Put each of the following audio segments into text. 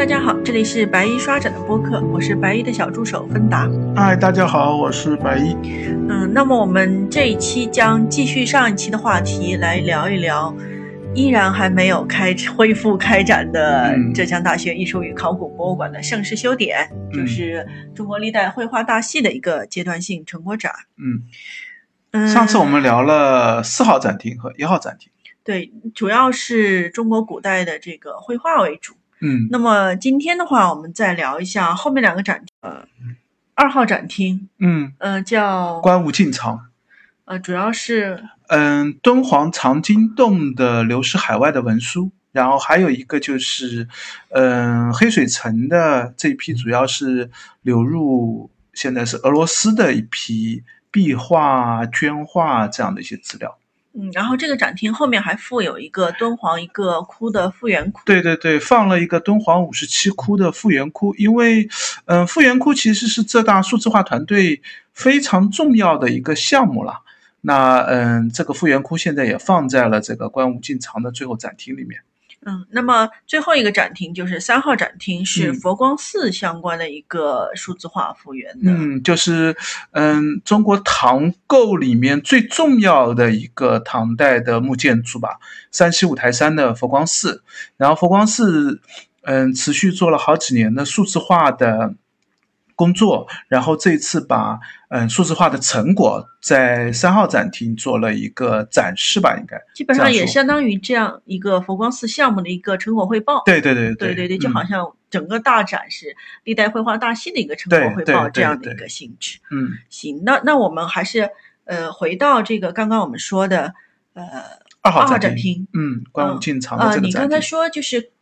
大家好，这里是白衣刷展的播客，我是白衣的小助手芬达。嗨，大家好，我是白衣。嗯，那么我们这一期将继续上一期的话题，来聊一聊依然还没有开恢复开展的浙江大学艺术与考古博物馆的盛世修典，就是中国历代绘画大系的一个阶段性成果展。嗯，上次我们聊了四号展厅和一号展厅，对，主要是中国古代的这个绘画为主。嗯，那么今天的话，我们再聊一下后面两个展，呃，二号展厅，嗯，呃，叫观物进藏，呃，主要是嗯敦煌藏经洞的流失海外的文书，然后还有一个就是嗯黑水城的这一批，主要是流入现在是俄罗斯的一批壁画、绢画这样的一些资料。嗯，然后这个展厅后面还附有一个敦煌一个窟的复原窟。对对对，放了一个敦煌五十七窟的复原窟，因为，嗯，复原窟其实是浙大数字化团队非常重要的一个项目了。那，嗯，这个复原窟现在也放在了这个观物进藏的最后展厅里面。嗯，那么最后一个展厅就是三号展厅，是佛光寺相关的一个数字化复原的。嗯，就是嗯，中国唐构里面最重要的一个唐代的木建筑吧，山西五台山的佛光寺。然后佛光寺嗯，持续做了好几年的数字化的。工作，然后这次把嗯数字化的成果在三号展厅做了一个展示吧，应该基本上也相当于这样一个佛光寺项目的一个成果汇报。对对对对对对，就好像整个大展是历代绘画大系的一个成果汇报这样的一个性质。嗯，行，那那我们还是呃回到这个刚刚我们说的呃二号展厅，嗯，观物进藏的这个展厅。你刚才说就是。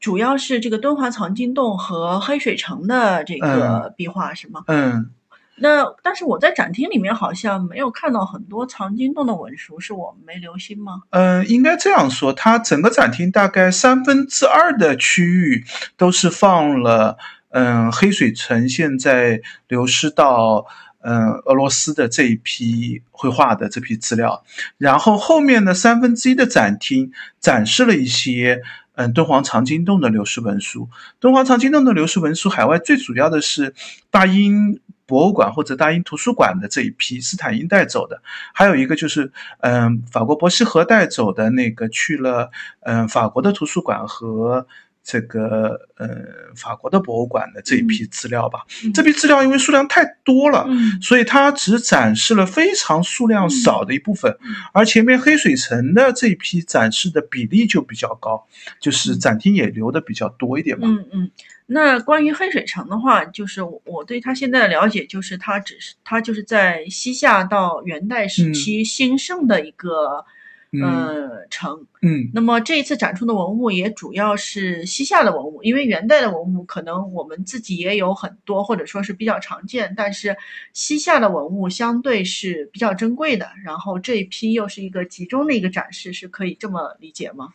主要是这个敦煌藏经洞和黑水城的这个壁画是吗？嗯，那但是我在展厅里面好像没有看到很多藏经洞的文书，是我没留心吗？嗯，应该这样说，它整个展厅大概三分之二的区域都是放了嗯黑水城现在流失到嗯俄罗斯的这一批绘画的这批资料，然后后面的三分之一的展厅展示了一些。嗯，敦煌藏经洞的流失文书，敦煌藏经洞的流失文书，海外最主要的是大英博物馆或者大英图书馆的这一批斯坦因带走的，还有一个就是，嗯，法国伯希和带走的那个去了，嗯，法国的图书馆和。这个呃，法国的博物馆的这一批资料吧，这批资料因为数量太多了，所以它只展示了非常数量少的一部分，而前面黑水城的这一批展示的比例就比较高，就是展厅也留的比较多一点嘛。嗯嗯，那关于黑水城的话，就是我对它现在的了解，就是它只是它就是在西夏到元代时期兴盛的一个。呃，城，嗯，那么这一次展出的文物也主要是西夏的文物，因为元代的文物可能我们自己也有很多，或者说是比较常见，但是西夏的文物相对是比较珍贵的。然后这一批又是一个集中的一个展示，是可以这么理解吗？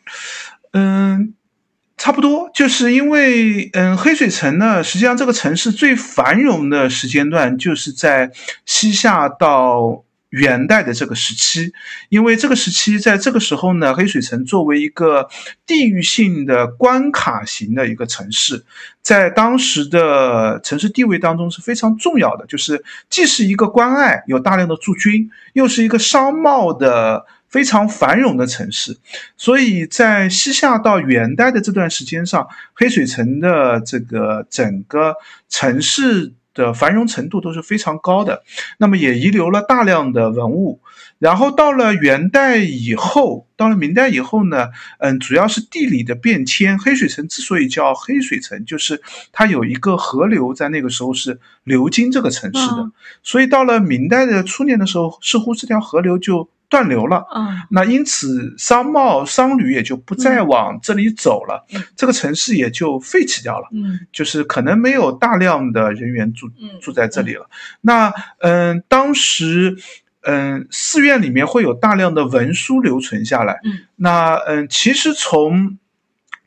嗯，差不多，就是因为嗯，黑水城呢，实际上这个城市最繁荣的时间段就是在西夏到。元代的这个时期，因为这个时期在这个时候呢，黑水城作为一个地域性的关卡型的一个城市，在当时的城市地位当中是非常重要的，就是既是一个关隘，有大量的驻军，又是一个商贸的非常繁荣的城市，所以在西夏到元代的这段时间上，黑水城的这个整个城市。的繁荣程度都是非常高的，那么也遗留了大量的文物。然后到了元代以后，到了明代以后呢，嗯，主要是地理的变迁。黑水城之所以叫黑水城，就是它有一个河流在那个时候是流经这个城市的，所以到了明代的初年的时候，似乎这条河流就。断流了，嗯，那因此商贸商旅也就不再往这里走了，这个城市也就废弃掉了，嗯，就是可能没有大量的人员住住在这里了。那嗯，当时嗯寺院里面会有大量的文书留存下来，嗯，那嗯其实从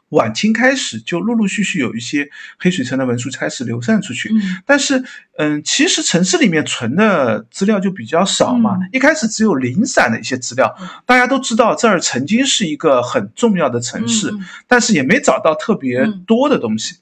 晚清开始就陆陆续续有一些黑水城的文书开始流散出去，但是，嗯，其实城市里面存的资料就比较少嘛。一开始只有零散的一些资料，大家都知道这儿曾经是一个很重要的城市，但是也没找到特别多的东西。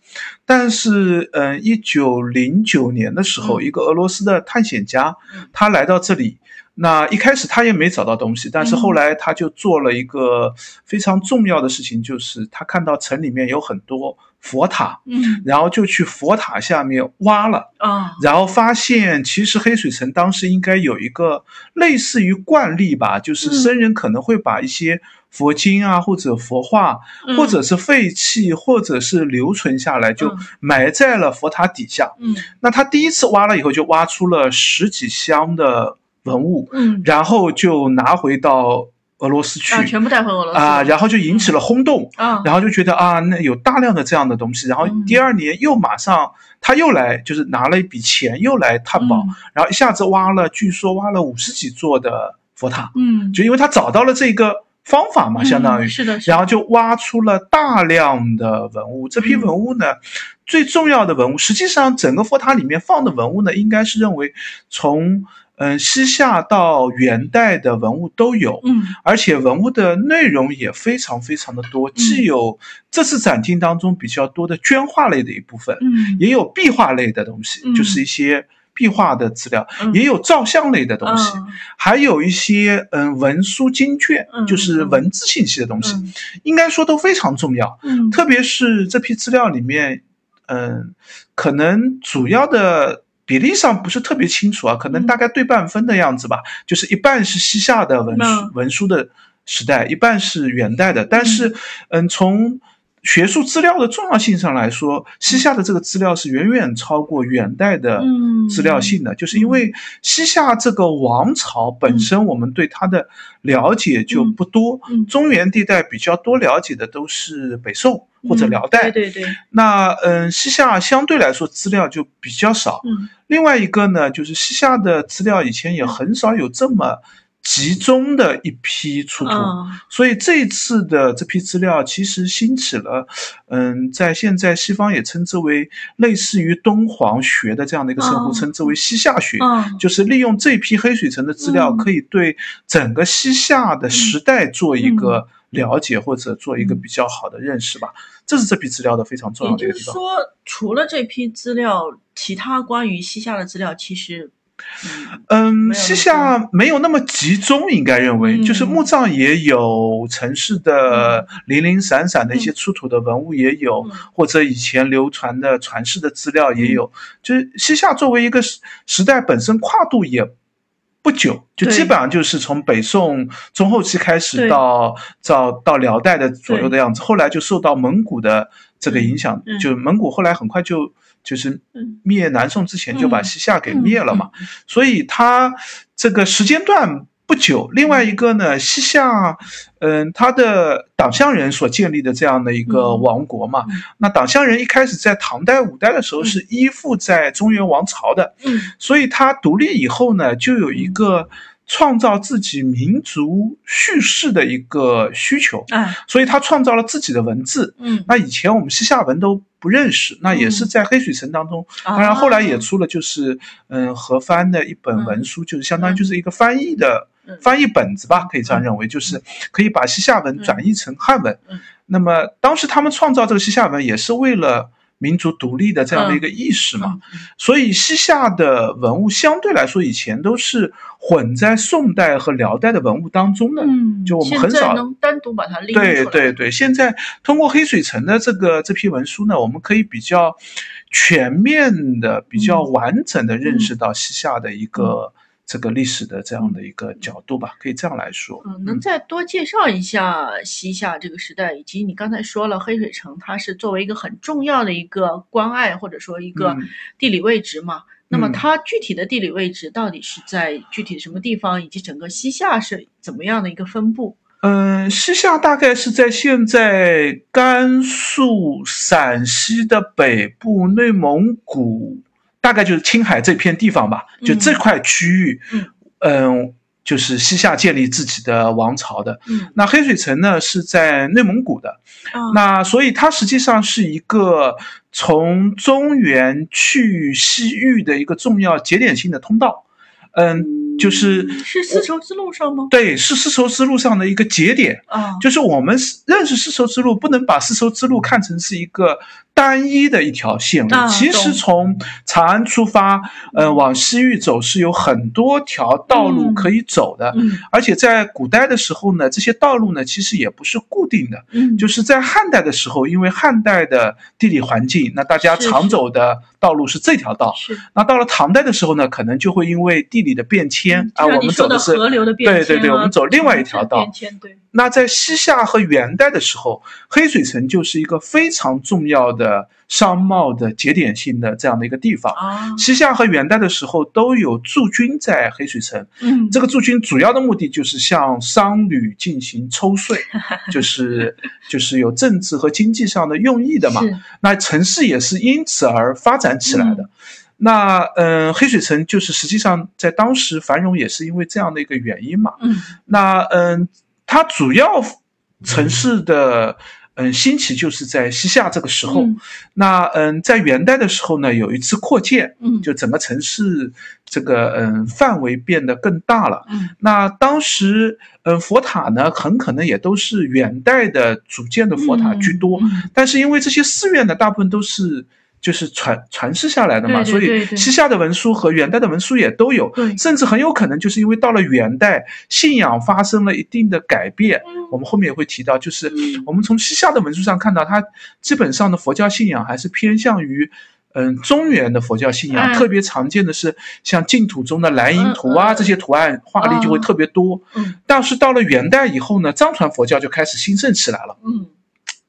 但是，嗯，一九零九年的时候，一个俄罗斯的探险家，他来到这里。那一开始他也没找到东西，但是后来他就做了一个非常重要的事情，就是他看到城里面有很多佛塔，嗯，然后就去佛塔下面挖了啊，然后发现其实黑水城当时应该有一个类似于惯例吧，就是僧人可能会把一些佛经啊或者佛画，或者是废弃或者是留存下来，就埋在了佛塔底下。嗯，那他第一次挖了以后，就挖出了十几箱的。文物，嗯，然后就拿回到俄罗斯去，全部带回俄罗斯。啊，然后就引起了轰动，啊，然后就觉得啊，那有大量的这样的东西，然后第二年又马上他又来，就是拿了一笔钱又来探宝，然后一下子挖了，据说挖了五十几座的佛塔，嗯，就因为他找到了这个方法嘛，相当于是的，然后就挖出了大量的文物，这批文物呢，最重要的文物，实际上整个佛塔里面放的文物呢，应该是认为从。嗯，西夏到元代的文物都有，嗯，而且文物的内容也非常非常的多，既有这次展厅当中比较多的绢画类的一部分，嗯，也有壁画类的东西，就是一些壁画的资料，也有照相类的东西，还有一些嗯文书经卷，就是文字信息的东西，应该说都非常重要，嗯，特别是这批资料里面，嗯，可能主要的。比例上不是特别清楚啊，可能大概对半分的样子吧，就是一半是西夏的文书文书的时代，一半是元代的。但是，嗯，从学术资料的重要性上来说，西夏的这个资料是远远超过元代的资料性的，就是因为西夏这个王朝本身，我们对它的了解就不多。中原地带比较多了解的都是北宋。或者辽代，对对对。那嗯，西夏相对来说资料就比较少。嗯。另外一个呢，就是西夏的资料以前也很少有这么集中的一批出土，所以这次的这批资料其实兴起了，嗯，在现在西方也称之为类似于敦煌学的这样的一个称呼，称之为西夏学，就是利用这批黑水城的资料，可以对整个西夏的时代做一个。了解或者做一个比较好的认识吧，这是这批资料的非常重要的一个地方。说，除了这批资料，其他关于西夏的资料其实，嗯，西夏没有那么集中，应该认为，就是墓葬也有，城市的零零散散的一些出土的文物也有，或者以前流传的传世的资料也有。就是西夏作为一个时时代本身跨度也。不久，就基本上就是从北宋中后期开始到到到辽代的左右的样子，后来就受到蒙古的这个影响，就蒙古后来很快就就是灭南宋之前就把西夏给灭了嘛，所以他这个时间段。不久，另外一个呢，西夏，嗯，他的党项人所建立的这样的一个王国嘛，那党项人一开始在唐代、五代的时候是依附在中原王朝的，嗯，所以他独立以后呢，就有一个创造自己民族叙事的一个需求，哎，所以他创造了自己的文字，嗯，那以前我们西夏文都不认识，那也是在黑水城当中，当然后来也出了就是嗯合翻的一本文书，就是相当于就是一个翻译的。翻译本子吧，可以这样认为，就是可以把西夏文转译成汉文。那么当时他们创造这个西夏文，也是为了民族独立的这样的一个意识嘛。所以西夏的文物相对来说，以前都是混在宋代和辽代的文物当中的。嗯，就我们很少能单独把它拎出来。对对对，现在通过黑水城的这个这批文书呢，我们可以比较全面的、比较完整的认识到西夏的一个。这个历史的这样的一个角度吧，可以这样来说。嗯，能再多介绍一下西夏这个时代，以及你刚才说了黑水城，它是作为一个很重要的一个关隘或者说一个地理位置嘛？那么它具体的地理位置到底是在具体什么地方，以及整个西夏是怎么样的一个分布？嗯，西夏大概是在现在甘肃、陕西的北部，内蒙古。大概就是青海这片地方吧，就这块区域，嗯，就是西夏建立自己的王朝的。嗯，那黑水城呢是在内蒙古的，啊那所以它实际上是一个从中原去西域的一个重要节点性的通道。嗯，就是是丝绸之路上吗？对，是丝绸之路上的一个节点。啊，就是我们是认识丝绸之路，不能把丝绸之路看成是一个单一的一条线路。啊其实从长安出发，呃，往西域走是有很多条道路嗯可以走的。嗯而且在古代的时候呢，这些道路呢其实也不是固定的。嗯，就是在汉代的时候，因为汉代的地理环境，那大家常走的道路是这条道。是那到了唐代的时候呢，可能就会因为地理的变迁啊，我们走的是河流的变迁对对对，啊我们走另外一条道变。迁对，那在西夏和元代的时候，黑水城就是一个非常重要的商贸的节点性的这样的一个地方。啊，西夏和元代的时候都有驻军在黑水城，嗯，这个驻军主要的目的就是向商旅进行抽税，就是就是有政治和经济上的用意的嘛。那城市也是因此而发展起来的。那嗯、呃黑水城就是实际上在当时繁荣也是因为这样的一个原因嘛。嗯那嗯，它主要城市的嗯兴起就是在西夏这个时候。嗯那嗯，在元代的时候呢，有一次扩建，嗯就整个城市这个嗯范围变得更大了。嗯那当时嗯佛塔呢，很可能也都是元代的组建的佛塔居多，但是因为这些寺院呢，大部分都是。就是传传世下来的嘛，对对对对所以西夏的文书和元代的文书也都有，甚至很有可能就是因为到了元代，信仰发生了一定的改变。嗯我们后面也会提到，就是嗯我们从西夏的文书上看到，它基本上的佛教信仰还是偏向于。嗯，中原的佛教信仰、嗯特别常见的是像净土中的蓝银图啊，嗯嗯这些图案画例就会特别多。嗯但是到了元代以后呢，藏传佛教就开始兴盛起来了。嗯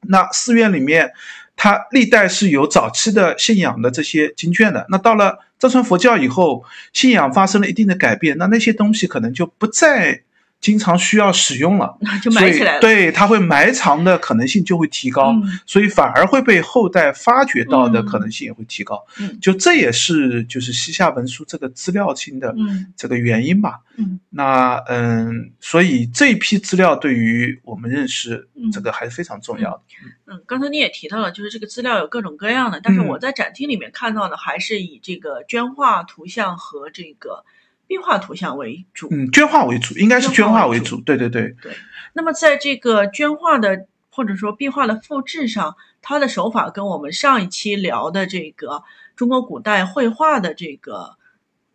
那寺院里面，它历代是有早期的信仰的这些经卷的。那到了藏传佛教以后，信仰发生了一定的改变，那那些东西可能就不再经常需要使用了，就埋起来对，它会埋藏的可能性就会提高，嗯。所以反而会被后代发掘到的可能性也会提高。嗯。就这也是就是西夏文书这个资料性的嗯。这个原因吧。嗯。那嗯，所以这一批资料对于我们认识嗯。这个还是非常重要的。嗯，刚才你也提到了，就是这个资料有各种各样的，但是嗯。我在展厅里面看到的还是以这个绢画图像和这个壁画图像为主。嗯，绢画为主，应该是绢绢画为主。对对对对，那么在这个绢画的或者说壁画的复制上，它的手法跟我们上一期聊的这个中国古代绘画的这个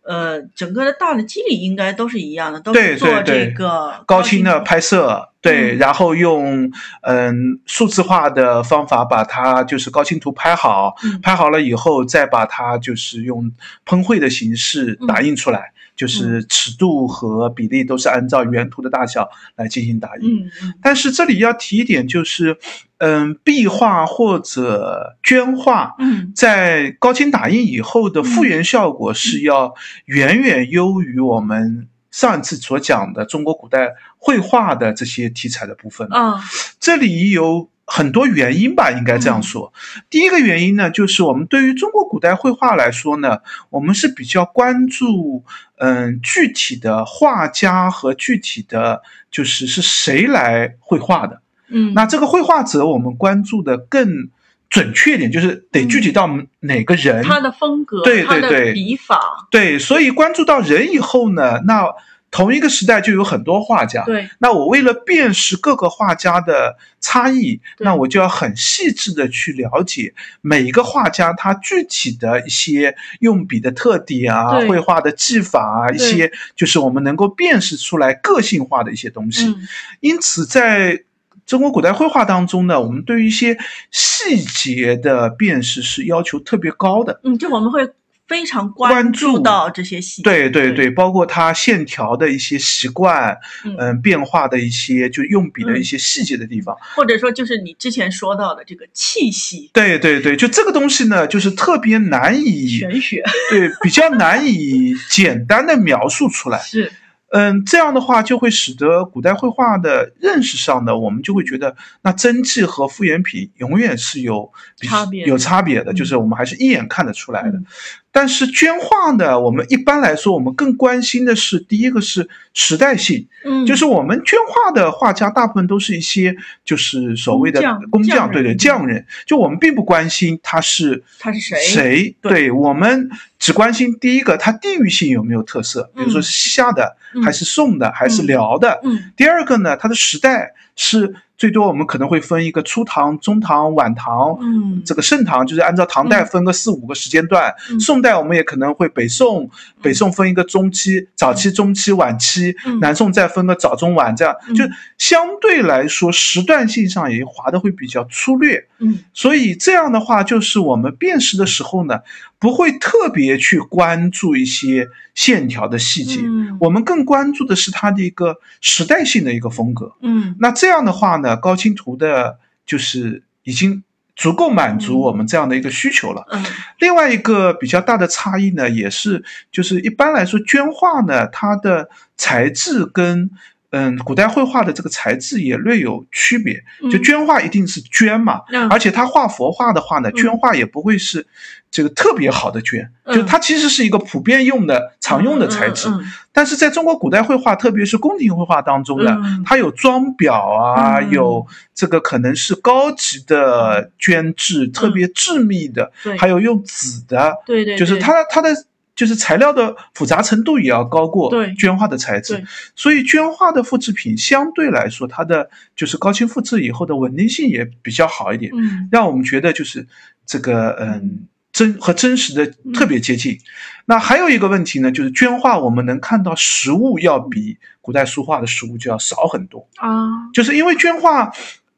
呃整个的大的机理应该都是一样的，都对是做这个高清的拍摄，对，嗯然后用嗯数字化的方法把它就是高清图拍好，嗯拍好了以后再把它就是用喷绘的形式打印出来，就是尺度和比例都是按照原图的大小来进行打印。嗯嗯。但是这里要提一点，就是，嗯，壁画或者绢画，嗯。在高清打印以后的复原效果是要远远优于我们上一次所讲的中国古代绘画的这些题材的部分。啊这里有很多原因吧，应该这样说。第一个原因呢，就是我们对于中国古代绘画来说呢，我们是比较关注，嗯，具体的画家和具体的就是是谁来绘画的。嗯，那这个绘画者，我们关注的更准确一点，就是得具体到哪个人。他的风格，对对对笔法，对，所以关注到人以后呢，那同一个时代就有很多画家。对，那我为了辨识各个画家的差异，那我就要很细致的去了解每一个画家他具体的一些用笔的特点啊，绘画的技法啊，一些就是我们能够辨识出来个性化的一些东西。嗯因此，在中国古代绘画当中呢，我们对于一些细节的辨识是要求特别高的。嗯，就我们会非常关注注到这些细节，对对对对，包括它线条的一些习惯，嗯嗯，变化的一些，就用笔的一些细节的地方。或者说就是你之前说到的这个气息、对对对，就这个东西呢，就是特别难以玄学，对比较难以简单的描述出来。是嗯，这样的话就会使得古代绘画的认识上呢，我们就会觉得那真迹和复原品永远是有差别有差别的，嗯就是我们还是一眼看得出来的。嗯但是绢画呢，我们一般来说，我们更关心的是第一个是时代性，嗯，就是我们绢画的画家大部分都是一些就是所谓的工匠，对对，匠人。就我们并不关心他是他是谁？谁，对。我们只关心第一个他地域性有没有特色，比如说是西夏的，还是宋的，还是辽的。嗯，第二个呢，它的时代是。最多我们可能会分一个初唐、中唐、晚唐，嗯，这个盛唐就是按照唐代分个四五个时间段。宋代我们也可能会北宋，北宋分一个中期、早期、中期、晚期，南宋再分个早、中、晚，这样就相对来说时段性上也划的会比较粗略。嗯，所以这样的话，就是我们辨识的时候呢，不会特别去关注一些线条的细节，我们更关注的是它的一个时代性的一个风格。嗯，那这样的话呢？高清图的，就是已经足够满足我们这样的一个需求了。嗯，另外一个比较大的差异呢，也是就是一般来说，绢画呢，它的材质跟。嗯，古代绘画的这个材质也略有区别。就绢画一定是绢嘛，而且他画佛画的话呢，绢画也不会是这个特别好的绢，就它其实是一个普遍用的、常用的材质。但是在中国古代绘画，特别是宫廷绘画当中呢，它有装裱啊，有这个可能是高级的绢质，特别致密的，还有用纸的，对对，就是它它的。就是材料的复杂程度也要高过绢画的材质，所以绢画的复制品相对来说，它的就是高清复制以后的稳定性也比较好一点，嗯，让我们觉得就是这个嗯真和真实的特别接近。那还有一个问题呢，就是绢画我们能看到实物要比古代书画的实物就要少很多啊，就是因为绢画，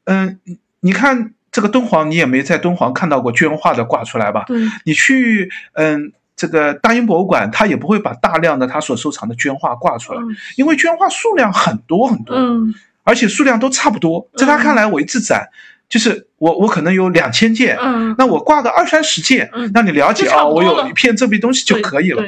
嗯，你看这个敦煌，你也没在敦煌看到过绢画的挂出来吧？对，你去嗯。这个大英博物馆，他也不会把大量的他所收藏的绢画挂出来，因为绢画数量很多很多，嗯，而且数量都差不多。在他看来，我一次展就是我我可能有两千件，嗯，那我挂个二三十件，让你了解啊，我有一片这批东西就可以了。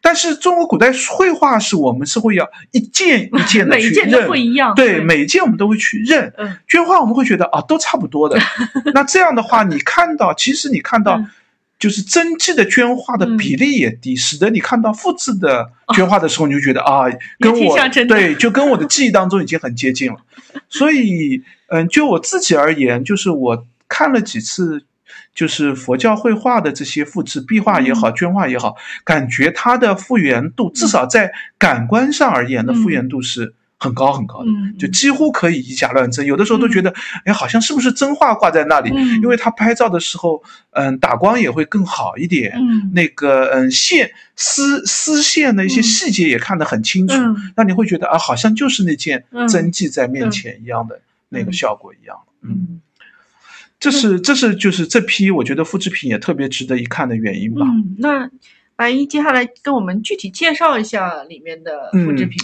但是中国古代绘画是我们是会要一件一件的去 认，对，每一件我们都会去认。绢画我们会觉得啊，都差不多的。那这样的话，你看到，其实你看到。就是真迹的绢画的比例也低，使得你看到复制的绢画的时候，你就觉得啊，跟我对，就跟我的记忆当中已经很接近了。所以，嗯，就我自己而言，就是我看了几次，就是佛教绘画的这些复制壁画也好，绢画也好，感觉它的复原度，至少在感官上而言的复原度是。很高很高的，就几乎可以以假乱真。有的时候都觉得，哎，好像是不是真画挂在那里？因为他拍照的时候，嗯，打光也会更好一点。嗯，那个，嗯，线丝丝线的一些细节也看得很清楚，那你会觉得啊，好像就是那件真迹在面前一样的那个效果一样。嗯，这是这是就是这批我觉得复制品也特别值得一看的原因吧。嗯，那。白一，接下来跟我们具体介绍一下里面的复制品。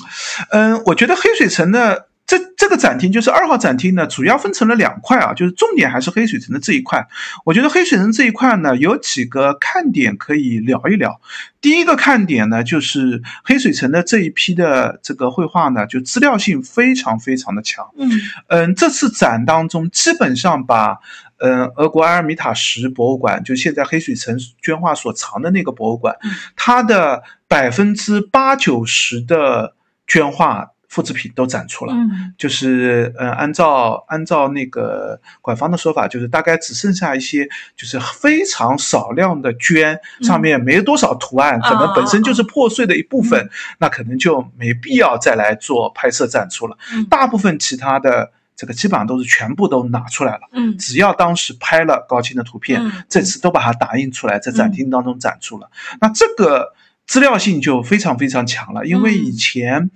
嗯，我觉得黑水城的这这个展厅就是二号展厅呢，主要分成了两块啊，就是重点还是黑水城的这一块。我觉得黑水城这一块呢，有几个看点可以聊一聊。第一个看点呢，就是黑水城的这一批的这个绘画呢，就资料性非常非常的强。嗯嗯，这次展当中基本上把。嗯，俄国埃尔米塔什博物馆就现在黑水城绢画所藏的那个博物馆，它的百分之八九十的绢画复制品都展出了。嗯，就是嗯，按照按照那个馆方的说法，就是大概只剩下一些，就是非常少量的绢，上面没多少图案，可能本身就是破碎的一部分，那可能就没必要再来做拍摄展出了。大部分其他的。这个基本上都是全部都拿出来了，嗯，只要当时拍了高清的图片，这次都把它打印出来，在展厅当中展出了。那这个资料性就非常非常强了，因为以前，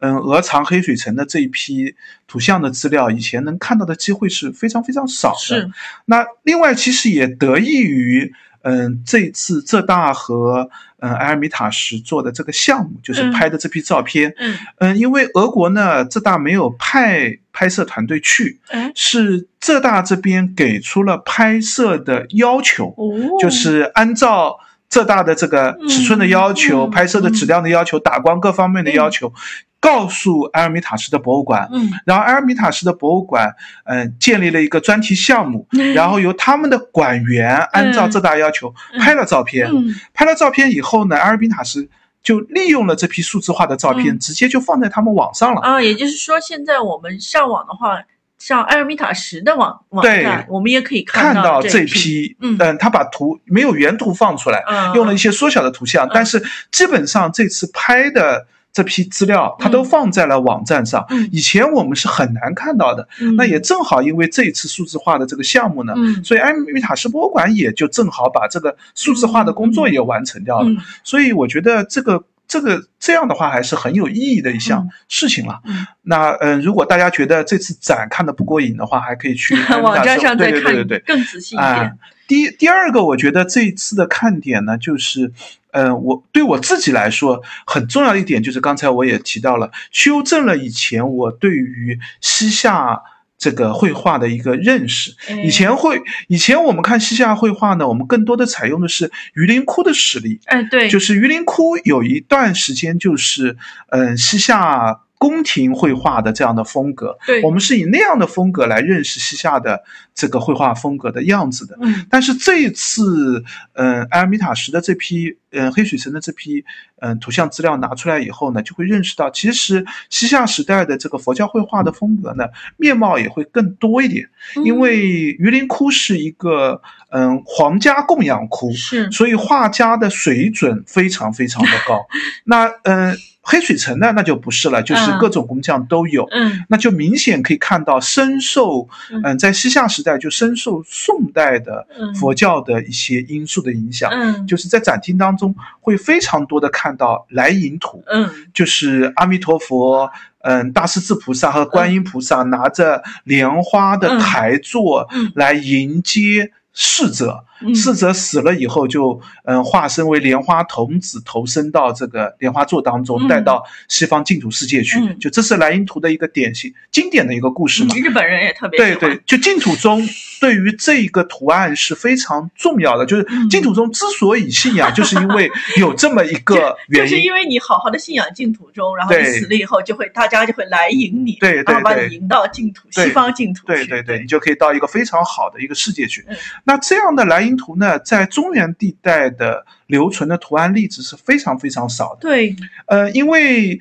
嗯，鹅藏黑水城的这一批图像的资料，以前能看到的机会是非常非常少的。是。那另外，其实也得益于。嗯，这次浙大和嗯埃尔米塔什做的这个项目，就是拍的这批照片。嗯。嗯，因为俄国呢，浙大没有派拍摄团队去，是浙大这边给出了拍摄的要求，就是按照浙大的这个尺寸的要求、拍摄的质量的要求、打光各方面的要求，告诉埃尔米塔什的博物馆，嗯，然后埃尔米塔什的博物馆，嗯，建立了一个专题项目，然后由他们的馆员按照浙大要求拍了照片，拍了照片以后呢，埃尔米塔什就利用了这批数字化的照片，直接就放在他们网上了。啊，也就是说，现在我们上网的话。像埃尔米塔什的网网站，我们也可以看到这批。嗯，他把图没有原图放出来，用了一些缩小的图像，但是基本上这次拍的这批资料，它都放在了网站上。以前我们是很难看到的。那也正好因为这一次数字化的这个项目呢，所以埃尔米塔什博物馆也就正好把这个数字化的工作也完成掉了。所以我觉得这个。这个这样的话还是很有意义的一项事情了。那嗯，如果大家觉得这次展看的不过瘾的话，还可以去 网站上再看更仔细一点。第第二个，我觉得这一次的看点呢，就是嗯，我对我自己来说很重要的一点，就是刚才我也提到了，修正了以前我对于西夏。这个绘画的一个认识，以前会，以前我们看西夏绘画呢，我们更多的采用的是榆林窟的实例，哎，对，就是榆林窟有一段时间就是，嗯，西夏。宫廷绘画的这样的风格，对，我们是以那样的风格来认识西夏的这个绘画风格的样子的。嗯，但是这一次，嗯，埃尔米塔什的这批，嗯，黑水城的这批，嗯，图像资料拿出来以后呢，就会认识到，其实西夏时代的这个佛教绘画的风格呢，面貌也会更多一点。因为榆林窟是一个，嗯，皇家供养窟，是，所以画家的水准非常非常的高。那，嗯。黑水城呢，那就不是了，就是各种工匠都有，嗯，那就明显可以看到深受，嗯，在西夏时代就深受宋代的佛教的一些因素的影响，嗯，就是在展厅当中会非常多的看到来迎图，嗯，就是阿弥陀佛，嗯，大势至菩萨和观音菩萨拿着莲花的台座来迎接。逝者，逝者死了以后，就嗯化身为莲花童子，投身到这个莲花座当中，带到西方净土世界去。就这是莱茵图的一个典型、经典的一个故事嘛。日本人也特别对对，就净土宗对于这个图案是非常重要的。就是净土宗之所以信仰，就是因为有这么一个 原因。就是因为你好好的信仰净土宗，然后你死了以后，就会大家就会来迎你，对然后把你迎到净土、西方净土去。对对对，你就可以到一个非常好的一个世界去。那这样的莱茵图呢，在中原地带的留存的图案例子是非常非常少的。对，呃，因为，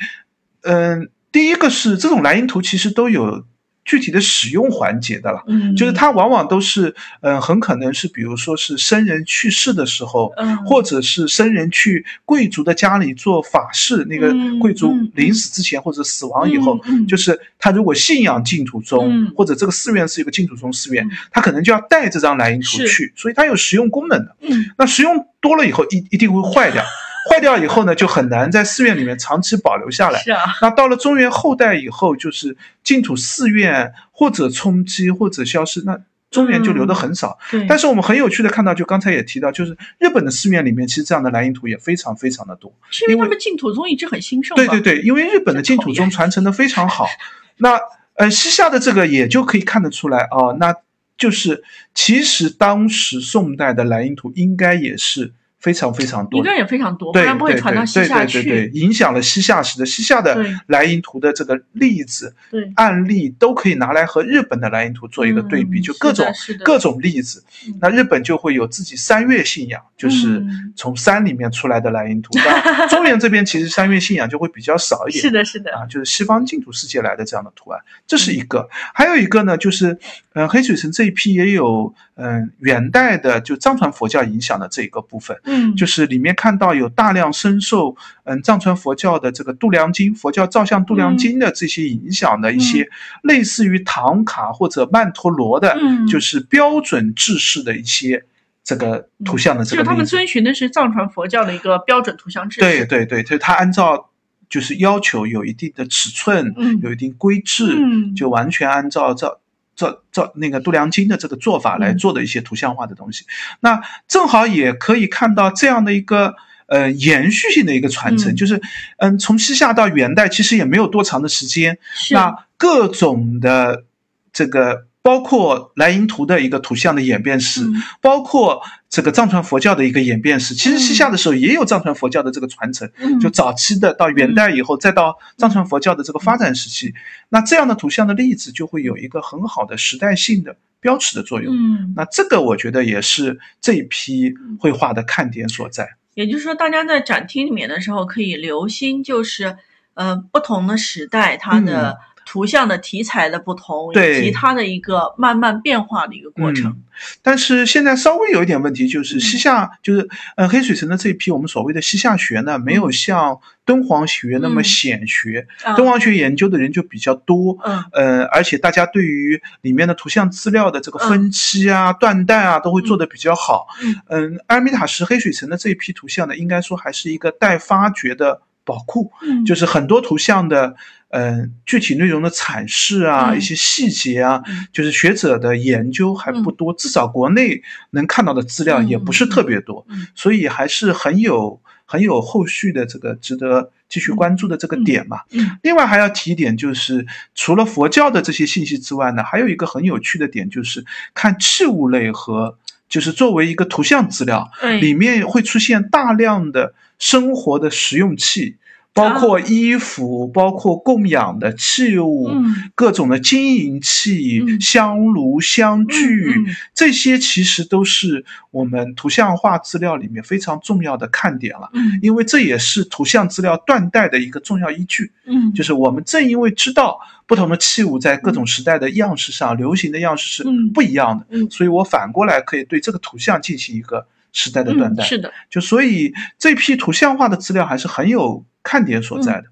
嗯，第一个是这种莱茵图其实都有。具体的使用环节的了，嗯，就是它往往都是，嗯，很可能是，比如说是僧人去世的时候，嗯，或者是僧人去贵族的家里做法事，那个贵族临死之前或者死亡以后，就是他如果信仰净土宗，或者这个寺院是一个净土宗寺院，他可能就要带这张莱茵图去，所以它有实用功能的，嗯，那实用多了以后一一定会坏掉。坏掉以后呢，就很难在寺院里面长期保留下来。是啊。那到了中原后代以后，就是净土寺院或者冲击或者消失，那中原就留的很少。对。但是我们很有趣的看到，就刚才也提到，就是日本的寺院里面，其实这样的蓝印图也非常非常的多。是因为他们净土宗一直很兴盛。对对对，因为日本的净土宗传承的非常好。那呃，西夏的这个也就可以看得出来啊，那就是其实当时宋代的蓝印图应该也是。非常非常多，应该也非常多，不然不会传到西夏去。对对对，影响了西夏史的西夏的莱茵图的这个例子、案例都可以拿来和日本的莱茵图做一个对比，就各种各种例子。那日本就会有自己山岳信仰，就是从山里面出来的莱茵图。中原这边其实山岳信仰就会比较少一点。是的，是的啊，就是西方净土世界来的这样的图案，这是一个。还有一个呢，就是嗯，黑水城这一批也有嗯元代的就藏传佛教影响的这一个部分。嗯，就是里面看到有大量深受嗯藏传佛教的这个度量经佛教造像度量经的这些影响的一些类似于唐卡或者曼陀罗的，就是标准制式的一些这个图像的这个。就他们遵循的是藏传佛教的一个标准图像制式。对对对，就他按照就是要求有一定的尺寸，有一定规制，就完全按照照。照照那个度量经的这个做法来做的一些图像化的东西，那正好也可以看到这样的一个呃延续性的一个传承，就是嗯从西夏到元代其实也没有多长的时间，那各种的这个包括莱茵图的一个图像的演变史，包括这个藏传佛教的一个演变史。其实西夏的时候也有藏传佛教的这个传承，就早期的到元代以后，再到藏传佛教的这个发展时期，那这样的图像的例子就会有一个很好的时代性的标尺的作用。嗯，那这个我觉得也是这一批绘画的看点所在。也就是说，大家在展厅里面的时候可以留心，就是呃不同的时代它的。图像的题材的不同，以及它的一个慢慢变化的一个过程。但是现在稍微有一点问题，就是西夏，就是呃黑水城的这一批我们所谓的西夏学呢，没有像敦煌学那么显学。敦煌学研究的人就比较多，嗯，呃，而且大家对于里面的图像资料的这个分期啊、断代啊，都会做得比较好。嗯，阿尔米塔什黑水城的这一批图像呢，应该说还是一个待发掘的宝库，就是很多图像的。嗯，具体内容的阐释啊，一些细节啊，就是学者的研究还不多，至少国内能看到的资料也不是特别多，所以还是很有很有后续的这个值得继续关注的这个点嘛。另外还要提一点，就是除了佛教的这些信息之外呢，还有一个很有趣的点，就是看器物类和就是作为一个图像资料，里面会出现大量的生活的实用器。包括衣服，包括供养的器物，各种的金银器、香炉、香具，这些其实都是我们图像化资料里面非常重要的看点了。嗯，因为这也是图像资料断代的一个重要依据。嗯，就是我们正因为知道不同的器物在各种时代的样式上、流行的样式是不一样的，嗯，所以我反过来可以对这个图像进行一个时代的断代。是的，就所以这批图像化的资料还是很有。看点所在的。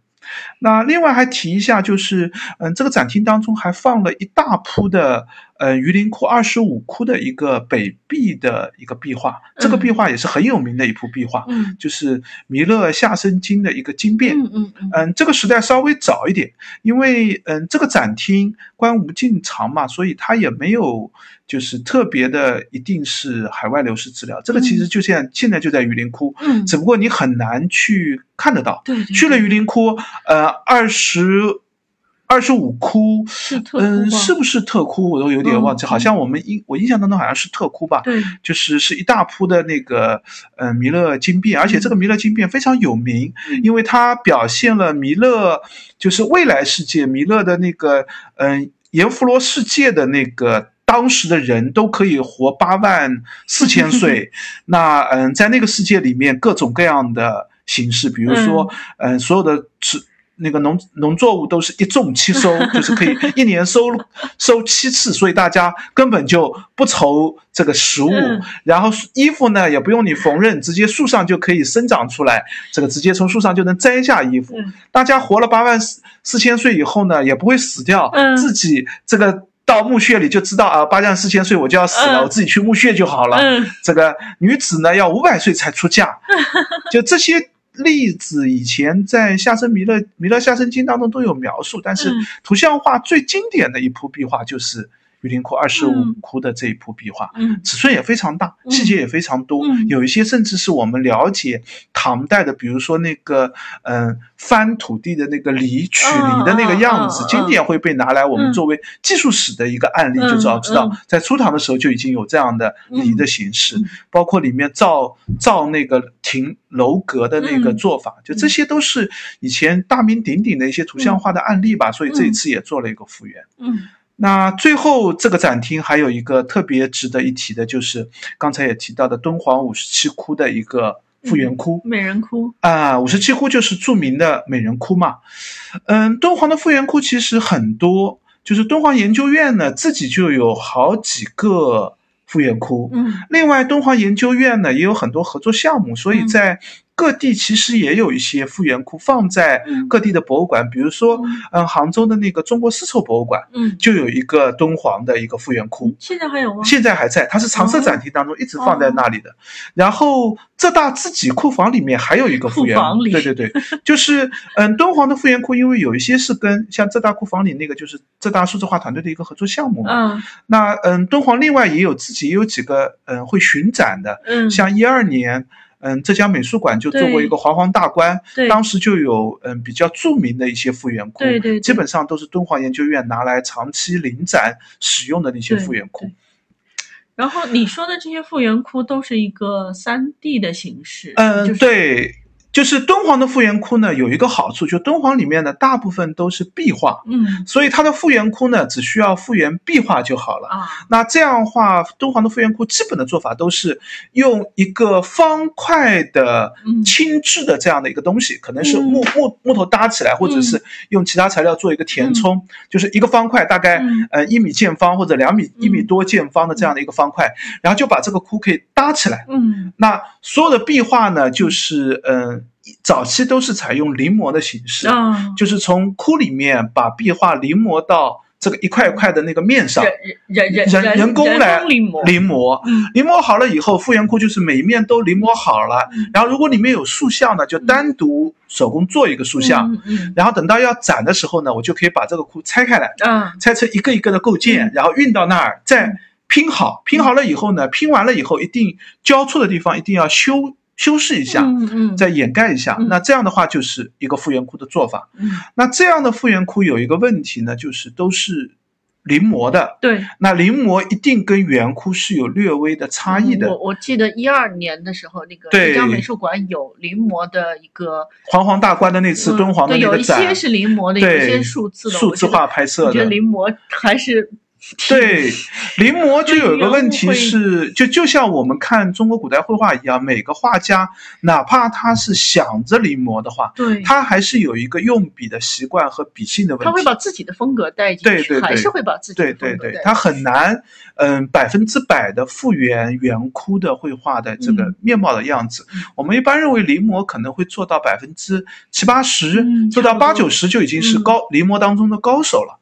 那另外还提一下，就是嗯，这个展厅当中还放了一大铺的呃榆林窟二十五窟的一个北壁的一个壁画，这个壁画也是很有名的一幅壁画，嗯，就是弥勒下生经的一个经变，嗯嗯嗯，这个时代稍微早一点，因为嗯这个展厅观无尽藏嘛，所以它也没有就是特别的一定是海外流失资料，这个其实就像现在就在榆林窟，嗯，只不过你很难去看得到，对，去了榆林窟。呃，二十二十五窟，嗯，是不是特窟？我都有点忘记，好像我们印我印象当中好像是特窟吧？对，就是是一大铺的那个，呃，弥勒金变，而且这个弥勒金变非常有名，因为它表现了弥勒就是未来世界弥勒的那个，嗯，阎浮罗世界的那个当时的人都可以活八万四千岁，那嗯，在那个世界里面各种各样的。形式，比如说，嗯，所有的吃那个农农作物都是一种七收，就是可以 一年收收七次，所以大家根本就不愁这个食物。然后衣服呢，也不用你缝纫，直接树上就可以生长出来，这个直接从树上就能摘下衣服。大家活了八万四四千岁以后呢，也不会死掉，自己这个到墓穴里就知道啊，八万四千岁我就要死了，我自己去墓穴就好了。这个女子呢，要五百岁才出嫁，就这些。例子以前在《下生弥勒弥勒下生经》当中都有描述，但是图像化最经典的一幅壁画就是。榆林窟二十五窟的这一幅壁画，嗯，尺寸也非常大，细节也非常多，有一些甚至是我们了解唐代的，比如说那个，嗯，翻土地的那个犁取犁的那个样子，经典会被拿来我们作为技术史的一个案例，就知道知道，在初唐的时候就已经有这样的犁的形式，包括里面造造那个亭楼阁的那个做法，就这些都是以前大名鼎鼎的一些图像化的案例吧，所以这一次也做了一个复原，嗯。那最后这个展厅还有一个特别值得一提的，就是刚才也提到的敦煌五十七窟的一个复原窟，美人窟啊，五十七窟就是著名的美人窟嘛。嗯，敦煌的复原窟其实很多，就是敦煌研究院呢自己就有好几个复原窟，嗯，另外敦煌研究院呢也有很多合作项目，所以在。各地其实也有一些复原库放在各地的博物馆，比如说，嗯，杭州的那个中国丝绸博物馆，嗯，就有一个敦煌的一个复原库，现在还有吗？现在还在，它是常设展厅当中一直放在那里的。然后浙大自己库房里面还有一个复原库，对对对，就是嗯，敦煌的复原库，因为有一些是跟像浙大库房里那个就是浙大数字化团队的一个合作项目嘛，嗯，那嗯，敦煌另外也有自己也有几个嗯会巡展的，嗯，像一二年。嗯，浙江美术馆就做过一个煌煌大观，当时就有嗯比较著名的一些复原窟，对对，基本上都是敦煌研究院拿来长期临展使用的那些复原窟。然后你说的这些复原窟都是一个三 D 的形式，嗯，对。就是敦煌的复原窟呢，有一个好处，就敦煌里面呢大部分都是壁画，嗯，所以它的复原窟呢只需要复原壁画就好了啊。那这样的话，敦煌的复原窟基本的做法都是用一个方块的轻质的这样的一个东西，可能是木木木头搭起来，或者是用其他材料做一个填充，就是一个方块，大概呃一米见方或者两米一米多见方的这样的一个方块，然后就把这个窟可以搭起来。嗯，那所有的壁画呢，就是嗯。早期都是采用临摹的形式，就是从窟里面把壁画临摹到这个一块一块的那个面上，人人人人工来临摹，临摹，临摹好了以后，复原窟就是每一面都临摹好了。然后如果里面有塑像呢，就单独手工做一个塑像。然后等到要展的时候呢，我就可以把这个窟拆开来，拆成一个一个的构件，然后运到那儿再拼好。拼好了以后呢，拼完了以后一定交错的地方一定要修。修饰一下，嗯嗯，再掩盖一下，那这样的话就是一个复原窟的做法。嗯，那这样的复原窟有一个问题呢，就是都是临摹的。对，那临摹一定跟原窟是有略微的差异的。我我记得一二年的时候，那个丽江美术馆有临摹的一个煌煌大观的那次敦煌的那个展，有一些是临摹的，有一些数字的，数字化拍摄的。我觉得临摹还是。对，临摹就有一个问题是，就就像我们看中国古代绘画一样，每个画家哪怕他是想着临摹的话，对，他还是有一个用笔的习惯和笔性的问题。他会把自己的风格带进去，对对对，还是会把自己对对对，他很难，嗯，百分之百的复原原窟的绘画的这个面貌的样子。我们一般认为临摹可能会做到百分之七八十，做到八九十就已经是高临摹当中的高手了。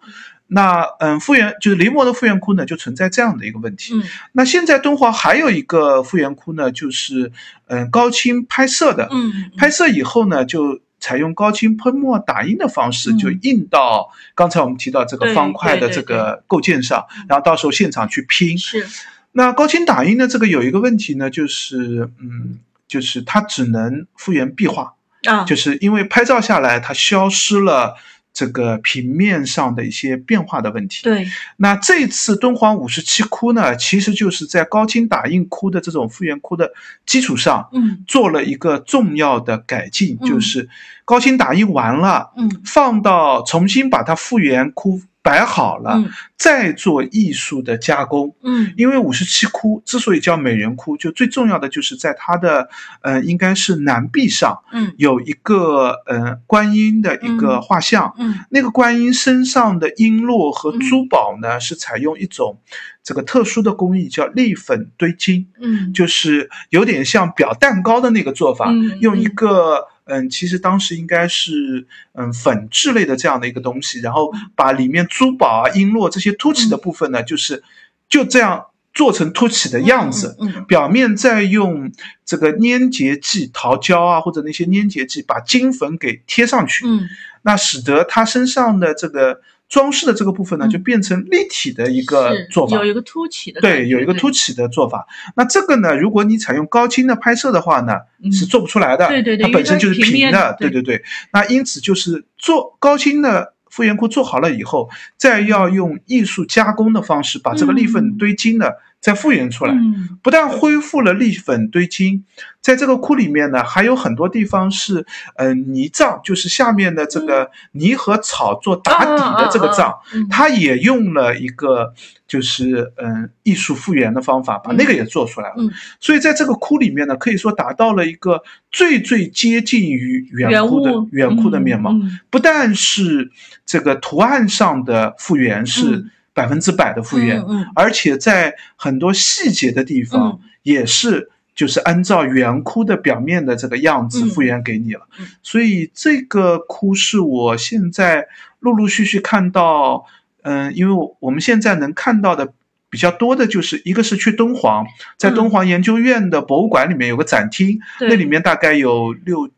那嗯，复原就是临摹的复原窟呢，就存在这样的一个问题。嗯，那现在敦煌还有一个复原窟呢，就是嗯高清拍摄的。嗯，拍摄以后呢，就采用高清喷墨打印的方式，就印到刚才我们提到这个方块的这个构件上，然后到时候现场去拼。是。那高清打印的这个有一个问题呢，就是嗯，就是它只能复原壁画啊，就是因为拍照下来它消失了。这个平面上的一些变化的问题。对，那这次敦煌五十七窟呢，其实就是在高清打印窟的这种复原窟的基础上，嗯，做了一个重要的改进，就是高清打印完了，嗯，放到重新把它复原窟。摆好了，再做艺术的加工。嗯，因为五十七窟之所以叫美人窟，就最重要的就是在它的，呃，应该是南壁上，嗯，有一个呃观音的一个画像。嗯，那个观音身上的璎珞和珠宝呢，是采用一种这个特殊的工艺，叫立粉堆金。嗯，就是有点像裱蛋糕的那个做法，用一个。嗯，其实当时应该是嗯粉质类的这样的一个东西，然后把里面珠宝啊、璎珞这些凸起的部分呢，就是就这样做成凸起的样子，表面再用这个粘结剂、桃胶啊或者那些粘结剂把金粉给贴上去，嗯，那使得它身上的这个。装饰的这个部分呢，就变成立体的一个做法，有一个凸起的，对，有一个凸起的做法。那这个呢，如果你采用高清的拍摄的话呢，是做不出来的，对对对，它本身就是平的，对对对。那因此就是做高清的复原库做好了以后，再要用艺术加工的方式把这个立粉堆金的。再复原出来，不但恢复了立粉堆金，在这个窟里面呢，还有很多地方是，呃，泥葬，就是下面的这个泥和草做打底的这个葬，它也用了一个就是嗯艺术复原的方法，把那个也做出来了。所以在这个窟里面呢，可以说达到了一个最最接近于原窟的原窟的面貌，不但是这个图案上的复原是。百分之百的复原，而且在很多细节的地方也是，就是按照原窟的表面的这个样子复原给你了。所以这个窟是我现在陆陆续续看到，嗯，因为我们现在能看到的比较多的就是一个是去敦煌，在敦煌研究院的博物馆里面有个展厅，那里面大概有六。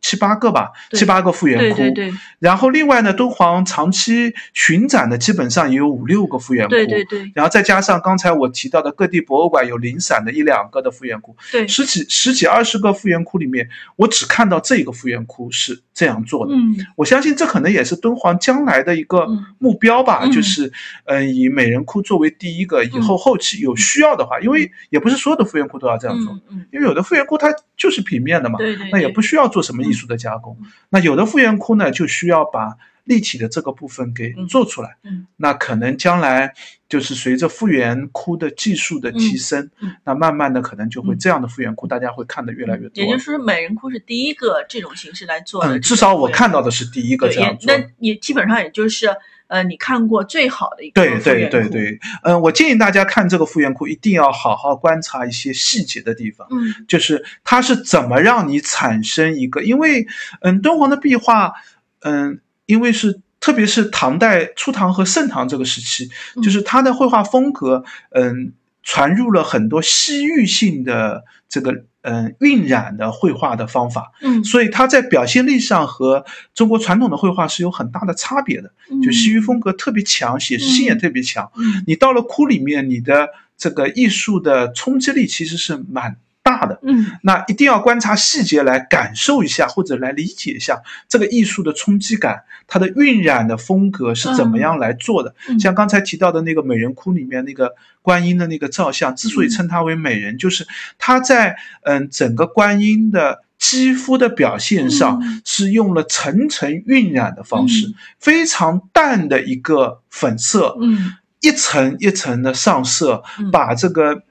七八个吧，七八个复原窟。对对对。然后另外呢，敦煌长期巡展的基本上也有五六个复原窟。对对对。然后再加上刚才我提到的各地博物馆有零散的一两个的复原窟。对。十几十几二十个复原窟里面，我只看到这一个复原窟是这样做的。嗯。我相信这可能也是敦煌将来的一个目标吧，就是嗯，以美人窟作为第一个，以后后期有需要的话，因为也不是所有的复原窟都要这样做。嗯。因为有的复原窟它就是平面的嘛。对对。那也不需要做什么艺术的加工。那有的复原窟呢，就需要把立体的这个部分给做出来。嗯，那可能将来就是随着复原窟的技术的提升，那慢慢的可能就会这样的复原窟，大家会看的越来越多。也就是说，美人窟是第一个这种形式来做的。嗯，至少我看到的是第一个这样做。那也基本上也就是呃，你看过最好的一个对对对对，嗯，我建议大家看这个复原库，一定要好好观察一些细节的地方。嗯，就是它是怎么让你产生一个，因为嗯，敦煌的壁画，嗯。因为是，特别是唐代初唐和盛唐这个时期，就是它的绘画风格，嗯，传入了很多西域性的这个，嗯，晕染的绘画的方法，嗯，所以它在表现力上和中国传统的绘画是有很大的差别的，就西域风格特别强，写实性也特别强，你到了窟里面，你的这个艺术的冲击力其实是蛮。大的，嗯，那一定要观察细节来感受一下，或者来理解一下这个艺术的冲击感，它的晕染的风格是怎么样来做的。像刚才提到的那个美人窟里面那个观音的那个造像，之所以称它为美人，就是它在嗯整个观音的肌肤的表现上是用了层层晕染的方式，非常淡的一个粉色，嗯，一层一层的上色，把这个。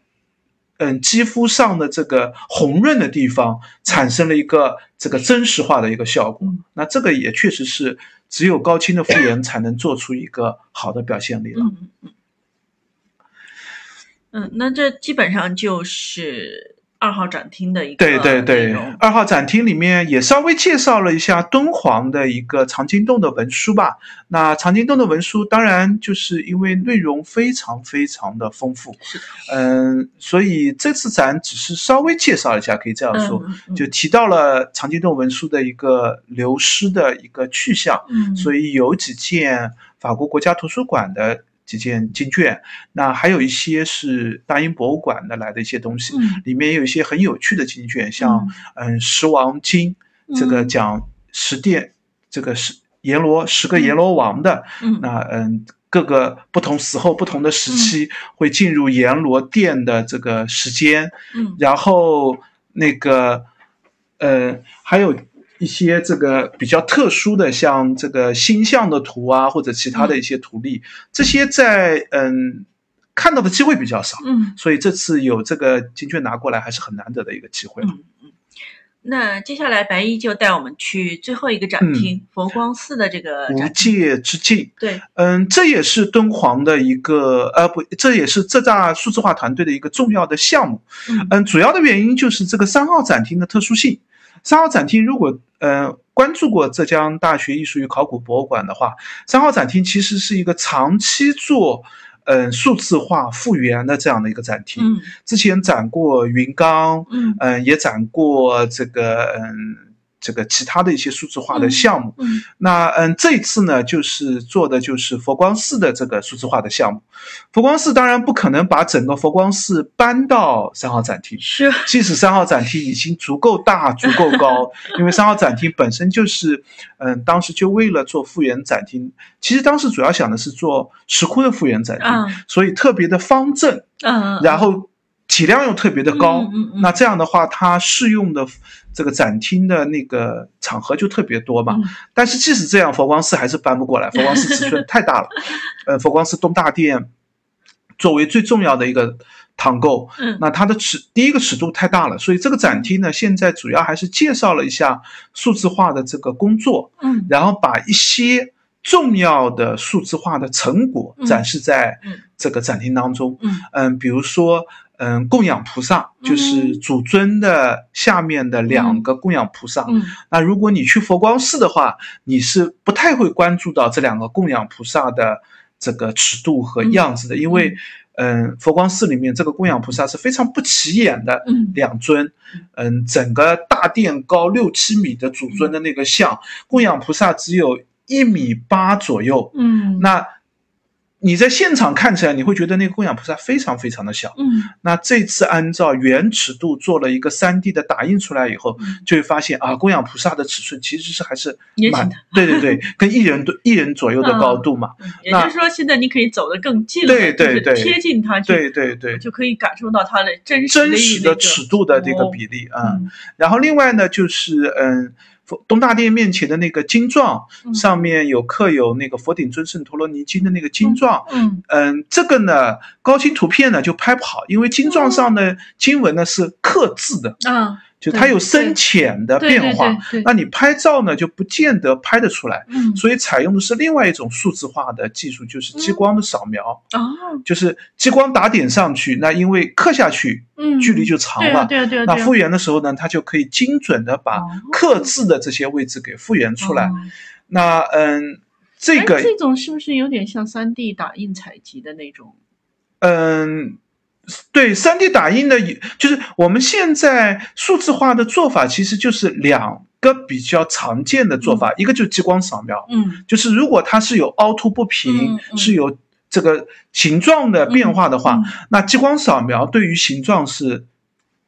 嗯，肌肤上的这个红润的地方产生了一个这个真实化的一个效果。那这个也确实是只有高清的复原才能做出一个好的表现力了。嗯嗯嗯，那这基本上就是。二号展厅的一个对对对，二号展厅里面也稍微介绍了一下敦煌的一个藏经洞的文书吧。那藏经洞的文书，当然就是因为内容非常非常的丰富，嗯，所以这次展只是稍微介绍一下，可以这样说，就提到了藏经洞文书的一个流失的一个去向。嗯，所以有几件法国国家图书馆的。几件经卷，那还有一些是大英博物馆的来的一些东西，里面有一些很有趣的经卷，像嗯《十王经》，这个讲十殿，这个十阎罗十个阎罗王的，那嗯各个不同死后不同的时期会进入阎罗殿的这个时间，然后那个呃还有。一些这个比较特殊的，像这个星象的图啊，或者其他的一些图例，这些在嗯看到的机会比较少，嗯，所以这次有这个金券拿过来，还是很难得的一个机会。嗯嗯，那接下来白衣就带我们去最后一个展厅——佛光寺的这个无界之境。对，嗯，这也是敦煌的一个呃不，这也是浙大数字化团队的一个重要的项目。嗯，主要的原因就是这个三号展厅的特殊性。三号展厅，如果呃关注过浙江大学艺术与考古博物馆的话，三号展厅其实是一个长期做嗯数字化复原的这样的一个展厅。嗯，之前展过云冈，嗯嗯，也展过这个嗯。这个其他的一些数字化的项目，嗯，那嗯，这次呢，就是做的就是佛光寺的这个数字化的项目。佛光寺当然不可能把整个佛光寺搬到三号展厅，是，即使三号展厅已经足够大、足够高，因为三号展厅本身就是，嗯，当时就为了做复原展厅，其实当时主要想的是做石窟的复原展厅，所以特别的方正，嗯，然后。体量又特别的高，嗯那这样的话，它适用的这个展厅的那个场合就特别多嘛。但是即使这样，佛光寺还是搬不过来，佛光寺尺寸太大了。呃，佛光寺东大殿作为最重要的一个堂构，嗯，那它的尺第一个尺度太大了，所以这个展厅呢，现在主要还是介绍了一下数字化的这个工作，嗯，然后把一些重要的数字化的成果展示在这个展厅当中，嗯。嗯，比如说。嗯，供养菩萨就是主尊的下面的两个供养菩萨。嗯，那如果你去佛光寺的话，你是不太会关注到这两个供养菩萨的这个尺度和样子的，因为嗯，佛光寺里面这个供养菩萨是非常不起眼的两尊，嗯，整个大殿高六七米的主尊的那个像，供养菩萨只有一米八左右，嗯，那。你在现场看起来，你会觉得那个供养菩萨非常非常的小。嗯，那这次按照原尺度做了一个三 D 的打印出来以后，就会发现啊，供养菩萨的尺寸其实是还是蛮对对对，跟一人多一人左右的高度嘛。也就是说，现在你可以走得更近，对对对，贴近它，对对对，就可以感受到它的真实真实的尺度的这个比例啊。然后另外呢，就是嗯。东大殿面前的那个金幢上面有刻有那个佛顶尊胜陀罗尼经的那个金幢，嗯嗯，这个呢高清图片呢就拍不好，因为金幢上的经文呢是刻字的啊。就它有深浅的变化，那你拍照呢就不见得拍得出来，所以采用的是另外一种数字化的技术，就是激光的扫描，就是激光打点上去，那因为刻下去，距离就长了，对对那复原的时候呢，它就可以精准的把刻字的这些位置给复原出来。那嗯，这个这种是不是有点像三 D 打印采集的那种？嗯。对，三 D 打印的，就是我们现在数字化的做法，其实就是两个比较常见的做法，一个就是激光扫描，嗯，就是如果它是有凹凸不平，是有这个形状的变化的话，那激光扫描对于形状是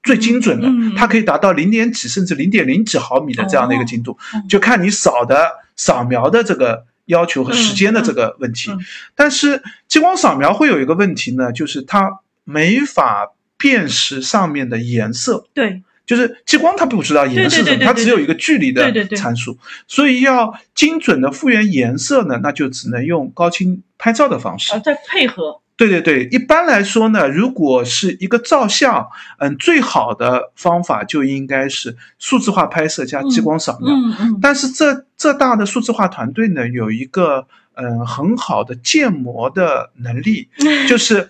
最精准的，它可以达到零点几甚至零点零几毫米的这样的一个精度，就看你扫的扫描的这个要求和时间的这个问题。但是激光扫描会有一个问题呢，就是它。没法辨识上面的颜色，对，就是激光它不知道颜色什么，它只有一个距离的参数，所以要精准的复原颜色呢，那就只能用高清拍照的方式啊，再配合。对对对，一般来说呢，如果是一个照相，嗯，最好的方法就应该是数字化拍摄加激光扫描。嗯嗯。但是浙浙大的数字化团队呢，有一个嗯很好的建模的能力，就是。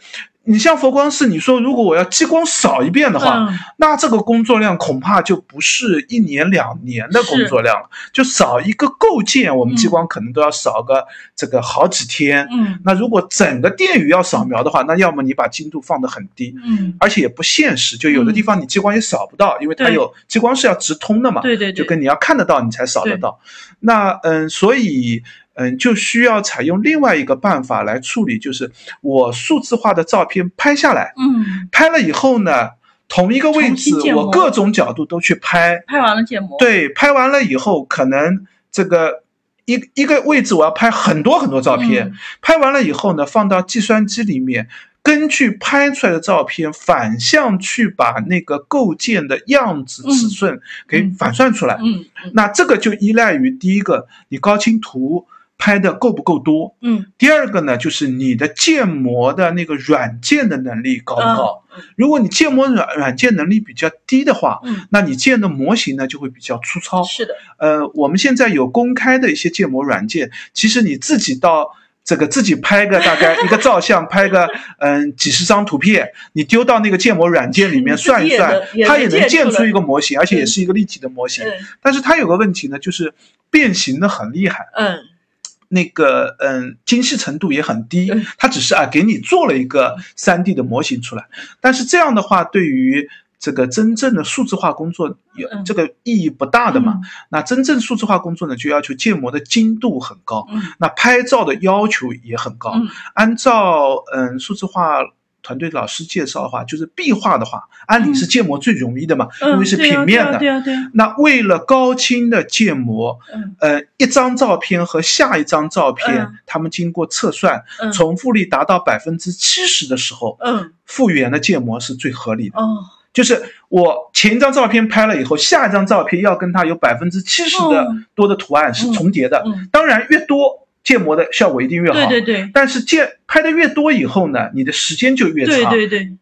你像佛光寺，你说如果我要激光扫一遍的话，那这个工作量恐怕就不是一年两年的工作量了。就扫一个构件，我们激光可能都要扫个这个好几天。嗯，那如果整个殿宇要扫描的话，那要么你把精度放得很低，嗯，而且也不现实。就有的地方你激光也扫不到，因为它有激光是要直通的嘛。对对对，就跟你要看得到你才扫得到。那嗯，所以。嗯，就需要采用另外一个办法来处理，就是我数字化的照片拍下来，嗯，拍了以后呢，同一个位置我各种角度都去拍，拍完了建模，对，拍完了以后可能这个一一个位置我要拍很多很多照片，拍完了以后呢，放到计算机里面，根据拍出来的照片反向去把那个构建的样子尺寸给反算出来，嗯，那这个就依赖于第一个你高清图。拍的够不够多？嗯，第二个呢，就是你的建模的那个软件的能力高不高？如果你建模软软件能力比较低的话，嗯，那你建的模型呢就会比较粗糙。是的，呃，我们现在有公开的一些建模软件，其实你自己到这个自己拍个大概一个照相，拍个 嗯几十张图片，你丢到那个建模软件里面算一算，它也能建出一个模型，而且也是一个立体的模型。但是它有个问题呢，就是变形的很厉害。嗯。那个嗯，精细程度也很低，它只是啊给你做了一个三 D 的模型出来，但是这样的话，对于这个真正的数字化工作有这个意义不大的嘛？那真正数字化工作呢，就要求建模的精度很高，那拍照的要求也很高，按照嗯数字化。团队老师介绍的话，就是壁画的话，按理是建模最容易的嘛，因为是平面的。对啊，对啊。那为了高清的建模，呃，一张照片和下一张照片，他们经过测算，重复率达到百分之七十的时候，嗯，复原的建模是最合理的。哦，就是我前一张照片拍了以后，下一张照片要跟它有百分之七十的多的图案是重叠的。当然，越多。建模的效果一定越好，对对对。但是建拍的越多以后呢，你的时间就越长，对对对。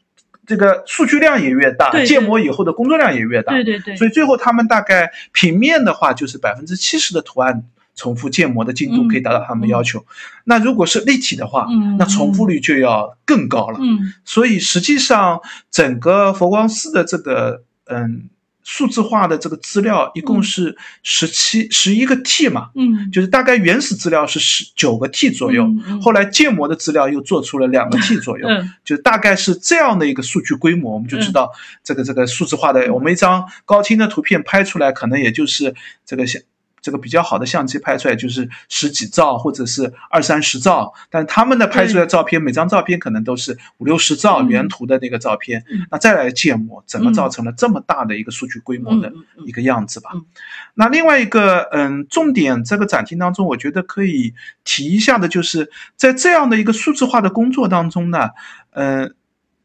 这个数据量也越大，建模以后的工作量也越大，对对对。所以最后他们大概平面的话，就是百分之七十的图案重复建模的进度可以达到他们要求。那如果是立体的话，那重复率就要更高了。嗯。所以实际上整个佛光寺的这个嗯。数字化的这个资料一共是十七十一个 T 嘛，嗯，就是大概原始资料是十九个 T 左右，后来建模的资料又做出了两个 T 左右，就大概是这样的一个数据规模，我们就知道这个这个数字化的，我们一张高清的图片拍出来，可能也就是这个像。这个比较好的相机拍出来就是十几兆或者是二三十兆，但他们的拍出来照片，每张照片可能都是五六十兆原图的那个照片，那再来建模，怎么造成了这么大的一个数据规模的一个样子吧？那另外一个，嗯，重点这个展厅当中，我觉得可以提一下的，就是在这样的一个数字化的工作当中呢，嗯。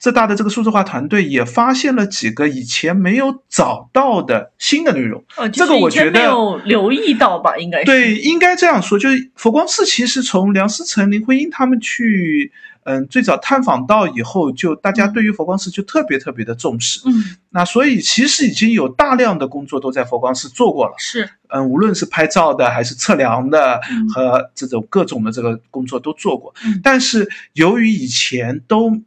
浙大的这个数字化团队也发现了几个以前没有找到的新的内容。呃，这个我觉得没有留意到吧？应该对，应该这样说。就是佛光寺其实从梁思成、林徽因他们去，嗯，最早探访到以后，就大家对于佛光寺就特别特别的重视。嗯，那所以其实已经有大量的工作都在佛光寺做过了。是，嗯，无论是拍照的还是测量的和这种各种的这个工作都做过。嗯，但是由于以前都。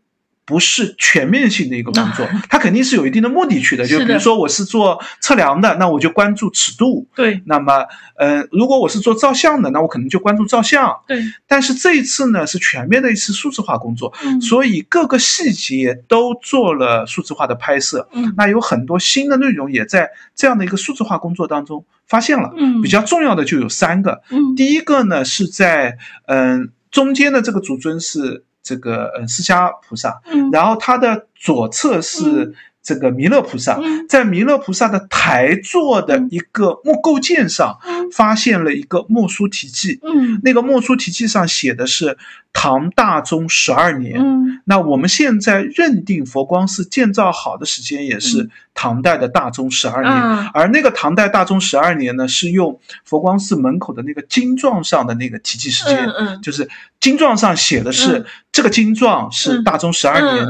不是全面性的一个工作，它肯定是有一定的目的去的。就比如说，我是做测量的，那我就关注尺度。对。那么，呃，如果我是做照相的，那我可能就关注照相。对。但是这一次呢，是全面的一次数字化工作，嗯。所以各个细节都做了数字化的拍摄。嗯。那有很多新的内容也在这样的一个数字化工作当中发现了。嗯。比较重要的就有三个。嗯。第一个呢，是在嗯中间的这个主尊是。这个呃释迦菩萨，然后他的左侧是这个弥勒菩萨，在弥勒菩萨的台座的一个木构件上，发现了一个墨书题记，嗯，那个墨书题记上写的是唐大宗十二年，嗯，那我们现在认定佛光寺建造好的时间也是唐代的大宗十二年，而那个唐代大宗十二年呢，是用佛光寺门口的那个经幢上的那个题记时间，嗯嗯，就是经幢上写的是。这个经状是大宗十二年，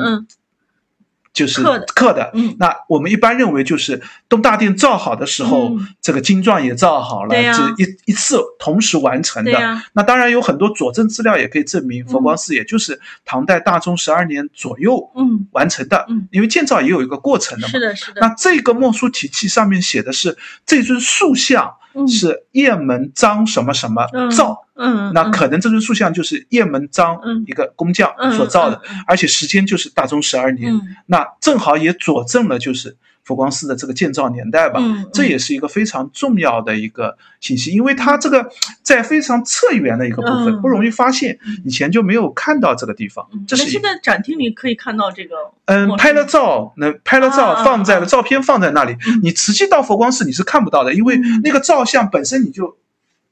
就是刻的。那我们一般认为，就是东大殿造好的时候，这个金状也造好了，这一一次同时完成的。那当然有很多佐证资料也可以证明，佛光寺也就是唐代大中十二年左右完成的。因为建造也有一个过程的嘛。是的，是的。那这个墨书题记上面写的是这尊塑像。是雁门张什么什么造，嗯，那可能这尊塑像就是雁门张一个工匠所造的，而且时间就是大中十二年，那正好也佐证了就是。佛光寺的这个建造年代吧，这也是一个非常重要的一个信息，因为它这个在非常侧缘的一个部分不容易发现，以前就没有看到这个地方。这是现在展厅里可以看到这个。嗯，拍了照，那拍了照放在了照片放在那里，你实际到佛光寺你是看不到的，因为那个照相本身你就。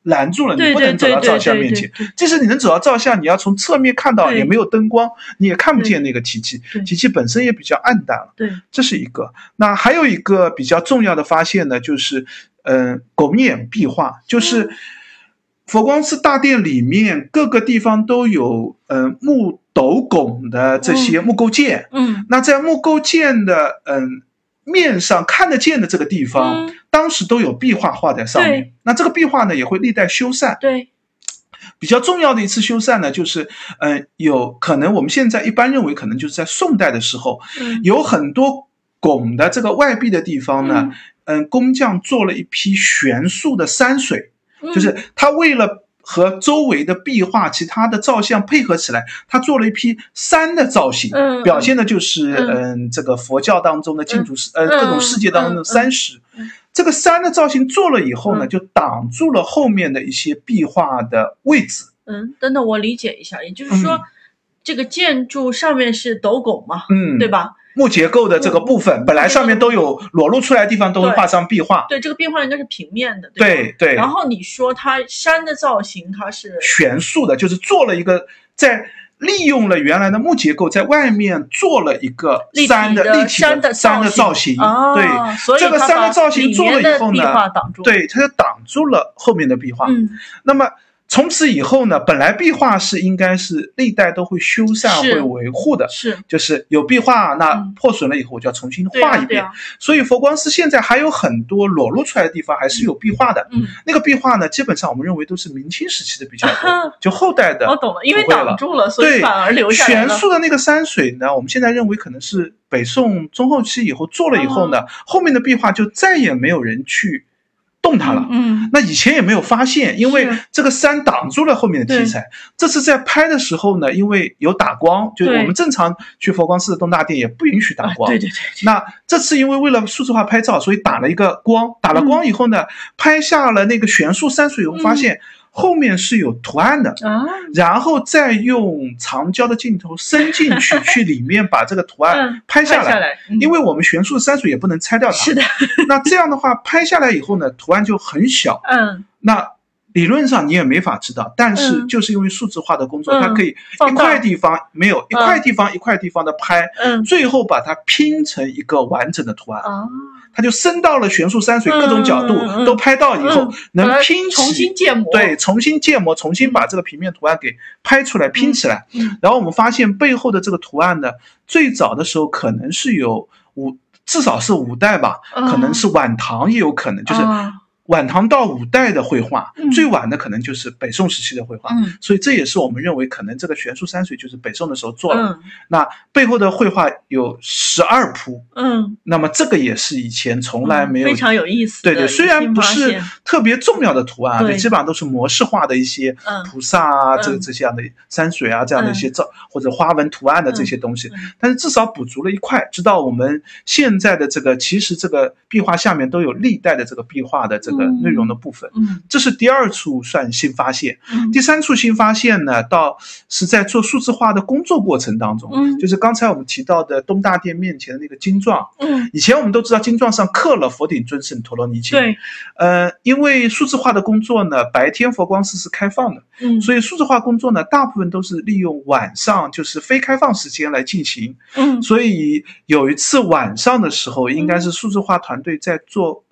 拦住了，你不能走到照相面前。即使你能走到照相，你要从侧面看到，也没有灯光，你也看不见那个题记。题记本身也比较暗淡了。对，这是一个。那还有一个比较重要的发现呢，就是，嗯，拱眼壁画，就是佛光寺大殿里面各个地方都有，嗯，木斗拱的这些木构件。嗯。那在木构件的，嗯。面上看得见的这个地方，当时都有壁画画在上面。那这个壁画呢，也会历代修缮。对，比较重要的一次修缮呢，就是，嗯，有可能我们现在一般认为，可能就是在宋代的时候，有很多拱的这个外壁的地方呢，嗯，工匠做了一批悬塑的山水，就是他为了。和周围的壁画、其他的照相配合起来，他做了一批山的造型，表现的就是嗯，这个佛教当中的净土世，呃，各种世界当中的山石。这个山的造型做了以后呢，就挡住了后面的一些壁画的位置。嗯，等等，我理解一下，也就是说，这个建筑上面是斗拱嘛，嗯，对吧？木结构的这个部分，本来上面都有裸露出来的地方，都会画上壁画。对，这个壁画应该是平面的。对对。然后你说它山的造型，它是悬塑的，就是做了一个在利用了原来的木结构，在外面做了一个山的立体的山的造型。对，这个山的造型做了以后呢，对，它就挡住了后面的壁画。嗯。那么从此以后呢，本来壁画是应该是历代都会修缮、会维护的，是，就是有壁画，那破损了以后我就要重新画一遍。所以佛光寺现在还有很多裸露出来的地方还是有壁画的。嗯，那个壁画呢，基本上我们认为都是明清时期的比较多，就后代的。我懂了，因为挡住了，所以反而留下来了。玄素的那个山水呢，我们现在认为可能是北宋中后期以后做了以后呢，后面的壁画就再也没有人去。动它了，嗯，那以前也没有发现，因为这个山挡住了后面的题材。这次在拍的时候呢，因为有打光，就是我们正常去佛光寺的东大殿也不允许打光。对对对。那这次因为为了数字化拍照，所以打了一个光，打了光以后呢，拍下了那个悬殊山水，我发现。后面是有图案的，然后再用长焦的镜头伸进去，去里面把这个图案拍下来。因为我们悬殊的山水也不能拆掉它。是的。那这样的话，拍下来以后呢，图案就很小。嗯。那理论上你也没法知道，但是就是因为数字化的工作，它可以一块地方没有一块地方一块地方的拍，最后把它拼成一个完整的图案。它就升到了悬树山水各种角度都拍到以后，能拼起，重新建模，对，重新建模，重新把这个平面图案给拍出来拼起来。然后我们发现背后的这个图案呢，最早的时候可能是有五，至少是五代吧，可能是晚唐也有可能，就是。晚唐到五代的绘画，最晚的可能就是北宋时期的绘画，所以这也是我们认为可能这个悬殊山水就是北宋的时候做了。那背后的绘画有十二铺，嗯，那么这个也是以前从来没有非常有意思。对对，虽然不是特别重要的图案，对，基本上都是模式化的一些菩萨啊，这这些样的山水啊，这样的一些造或者花纹图案的这些东西，但是至少补足了一块，知道我们现在的这个其实这个壁画下面都有历代的这个壁画的这个。内容的部分，嗯，这是第二处算新发现，第三处新发现呢，到是在做数字化的工作过程当中，嗯，就是刚才我们提到的东大殿面前的那个金幢，嗯，以前我们都知道金幢上刻了佛顶尊胜陀罗尼经，对，呃，因为数字化的工作呢，白天佛光寺是开放的，嗯，所以数字化工作呢，大部分都是利用晚上就是非开放时间来进行，嗯，所以有一次晚上的时候，应该是数字化团队在做。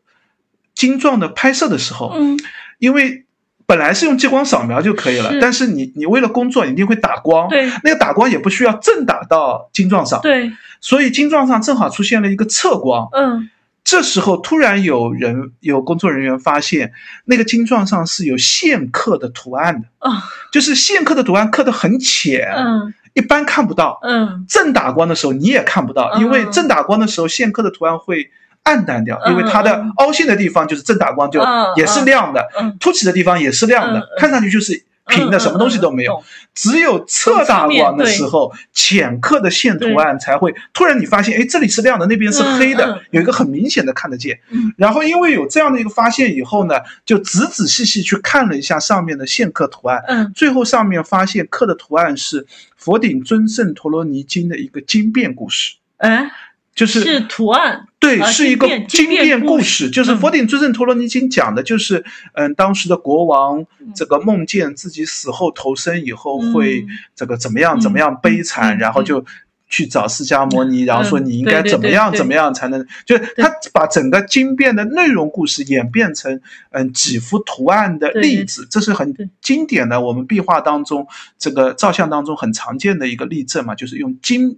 精壮的拍摄的时候，嗯，因为本来是用激光扫描就可以了，但是你你为了工作一定会打光，对，那个打光也不需要正打到晶状上，对，所以晶状上正好出现了一个侧光，嗯，这时候突然有人有工作人员发现那个晶状上是有线刻的图案的，啊，就是线刻的图案刻的很浅，嗯，一般看不到，嗯，正打光的时候你也看不到，因为正打光的时候线刻的图案会。暗淡掉，因为它的凹陷的地方就是正打光就也是亮的，凸起的地方也是亮的，看上去就是平的，什么东西都没有。只有侧打光的时候，浅刻的线图案才会突然你发现，哎，这里是亮的，那边是黑的，有一个很明显的看得见。然后因为有这样的一个发现以后呢，就仔仔细细去看了一下上面的线刻图案，最后上面发现刻的图案是佛顶尊胜陀罗尼经的一个经变故事。哎。就是是图案，对，是一个经变故事。就是《佛顶尊胜陀罗尼经》讲的就是，嗯，当时的国王这个梦见自己死后投生以后会这个怎么样怎么样悲惨，然后就去找释迦摩尼，然后说你应该怎么样怎么样才能，就是他把整个经变的内容故事演变成嗯几幅图案的例子，这是很经典的，我们壁画当中这个照相当中很常见的一个例证嘛，就是用经。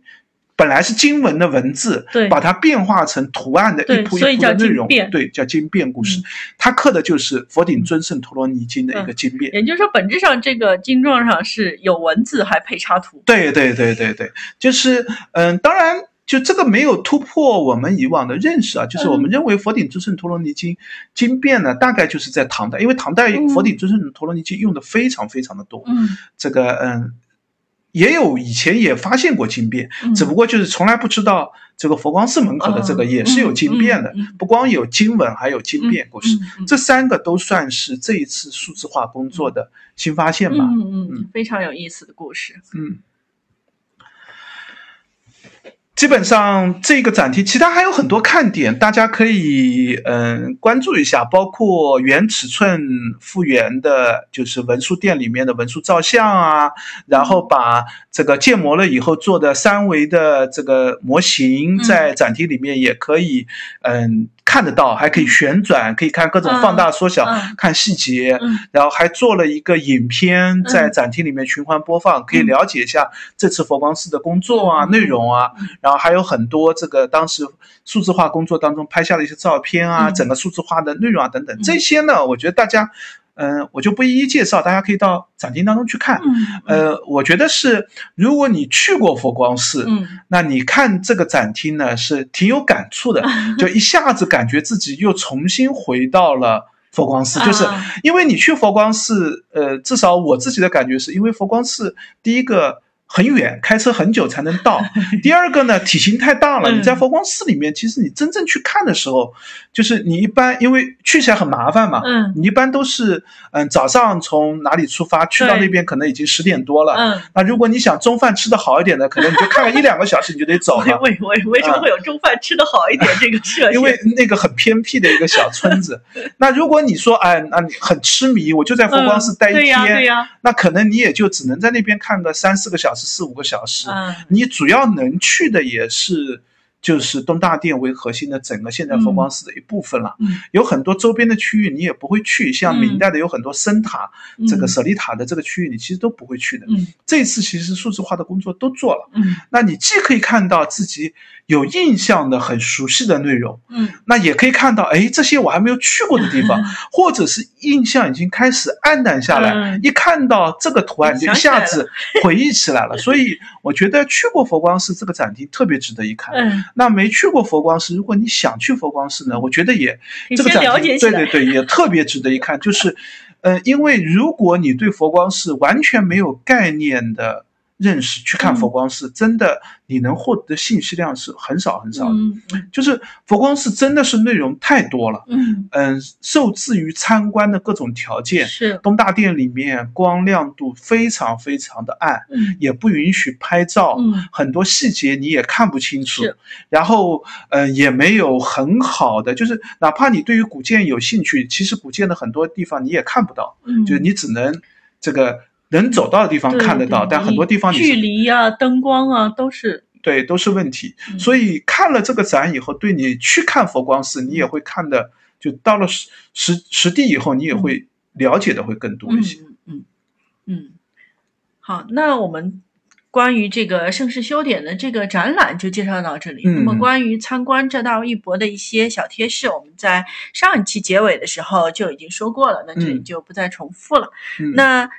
本来是经文的文字，对，把它变化成图案的一铺一铺的内容，对，叫经变故事。它刻的就是佛顶尊胜陀罗尼经的一个经变。也就是说，本质上这个经状上是有文字还配插图。对对对对对，就是嗯，当然就这个没有突破我们以往的认识啊，就是我们认为佛顶尊胜陀罗尼经经变呢，大概就是在唐代，因为唐代佛顶尊胜陀罗尼经用的非常非常的多。嗯，这个嗯。也有以前也发现过金变，只不过就是从来不知道这个佛光寺门口的这个也是有金变的，不光有经文，还有金变故事，这三个都算是这一次数字化工作的新发现吧。嗯嗯，非常有意思的故事。嗯。基本上这个展厅，其他还有很多看点，大家可以嗯关注一下，包括原尺寸复原的，就是文书殿里面的文书照相啊，然后把这个建模了以后做的三维的这个模型，在展厅里面也可以嗯。看得到，还可以旋转，可以看各种放大、缩小，看细节。然后还做了一个影片在展厅里面循环播放，可以了解一下这次佛光寺的工作啊、内容啊。然后还有很多这个当时数字化工作当中拍下的一些照片啊，整个数字化的内容啊等等。这些呢，我觉得大家。嗯，我就不一一介绍，大家可以到展厅当中去看。呃，我觉得是，如果你去过佛光寺，嗯，那你看这个展厅呢，是挺有感触的，就一下子感觉自己又重新回到了佛光寺，就是因为你去佛光寺，呃，至少我自己的感觉是因为佛光寺第一个。很远，开车很久才能到。第二个呢，体型太大了。你在佛光寺里面，其实你真正去看的时候，就是你一般因为去起来很麻烦嘛。嗯。你一般都是嗯早上从哪里出发，去到那边可能已经十点多了。嗯。那如果你想中饭吃的好一点的，可能你就看个一两个小时，你就得走了。为为为什么会有中饭吃的好一点这个设 因为那个很偏僻的一个小村子。那如果你说哎，那你很痴迷，我就在佛光寺待一天。对呀。那可能你也就只能在那边看个三四个小时。四五个小时，你主要能去的也是。就是东大殿为核心的整个现代佛光寺的一部分了，有很多周边的区域你也不会去，像明代的有很多僧塔，这个舍利塔的这个区域你其实都不会去的。这次其实数字化的工作都做了，那你既可以看到自己有印象的很熟悉的内容，嗯那也可以看到，哎，这些我还没有去过的地方，或者是印象已经开始暗淡下来，一看到这个图案就一下子回忆起来了。所以我觉得去过佛光寺这个展厅特别值得一看。那没去过佛光寺，如果你想去佛光寺呢，我觉得也这个展厅，对对对，也特别值得一看。就是，呃，因为如果你对佛光寺完全没有概念的。认识去看佛光寺，真的你能获得的信息量是很少很少的。就是佛光寺真的是内容太多了。嗯嗯，受制于参观的各种条件，是东大殿里面光亮度非常非常的暗，嗯，也不允许拍照，嗯，很多细节你也看不清楚。然后嗯，也没有很好的，就是哪怕你对于古建有兴趣，其实古建的很多地方你也看不到，嗯，就是你只能这个。能走到的地方看得到，但很多地方距离啊、灯光啊都是对，都是问题。所以看了这个展以后，对你去看佛光寺，你也会看的，就到了实实实地以后，你也会了解的会更多一些。嗯嗯，好，那我们关于这个盛世修典的这个展览就介绍到这里。那么关于参观浙大一博的一些小贴士，我们在上一期结尾的时候就已经说过了，那这里就不再重复了。那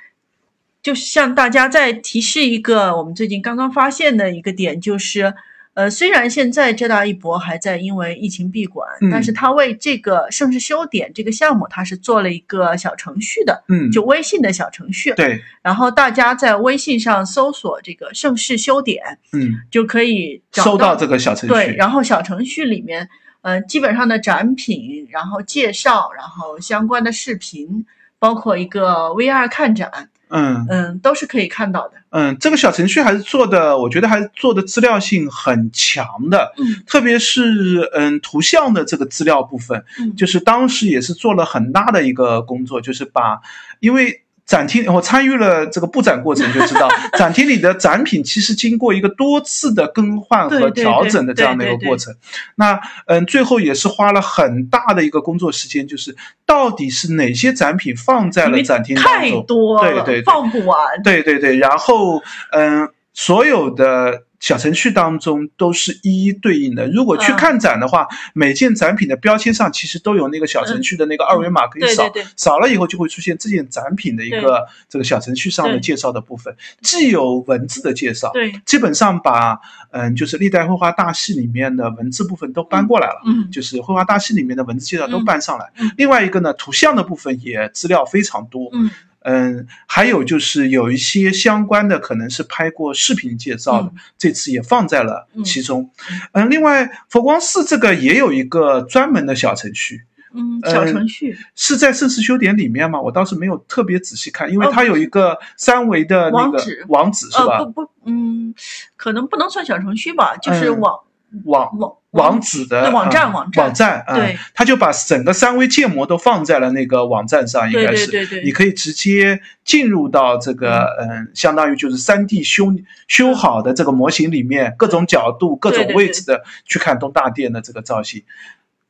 就向大家再提示一个，我们最近刚刚发现的一个点，就是，呃，虽然现在浙大一博还在因为疫情闭馆，但是他为这个盛世修典这个项目，他是做了一个小程序的，嗯，就微信的小程序，对，然后大家在微信上搜索这个盛世修典，嗯，就可以搜到这个小程序，对，然后小程序里面，呃，基本上的展品，然后介绍，然后相关的视频，包括一个 VR 看展。嗯嗯，都是可以看到的。嗯，这个小程序还是做的，我觉得还是做的资料性很强的。嗯，特别是嗯图像的这个资料部分，嗯，就是当时也是做了很大的一个工作，就是把，因为。展厅，我参与了这个布展过程，就知道 展厅里的展品其实经过一个多次的更换和调整的这样的一个过程。那嗯，最后也是花了很大的一个工作时间，就是到底是哪些展品放在了展厅当中？太多，对对，放不完。对对对，然后嗯，所有的。小程序当中都是一一对应的。如果去看展的话，每件展品的标签上其实都有那个小程序的那个二维码可以扫，扫了以后就会出现这件展品的一个这个小程序上的介绍的部分，既有文字的介绍，对，基本上把嗯就是历代绘画大系里面的文字部分都搬过来了，嗯，就是绘画大系里面的文字介绍都搬上来。另外一个呢，图像的部分也资料非常多，嗯。嗯，还有就是有一些相关的，可能是拍过视频介绍的，这次也放在了其中。嗯，另外佛光寺这个也有一个专门的小程序。嗯，小程序是在盛世修典里面吗？我倒是没有特别仔细看，因为它有一个三维的那个网址是吧？不不，嗯，可能不能算小程序吧，就是网。网网网址的网站网站网站，对，他就把整个三维建模都放在了那个网站上，应该是，你可以直接进入到这个，嗯，相当于就是三 D 修修好的这个模型里面，各种角度、各种位置的去看东大殿的这个造型。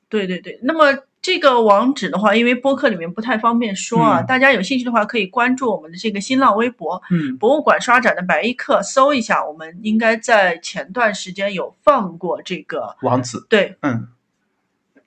对对对，那么这个网址的话，因为播客里面不太方便说啊，嗯。大家有兴趣的话可以关注我们的这个新浪微博嗯“博物馆刷展的白衣客”，搜一下，我们应该在前段时间有放过这个。网址，对，嗯，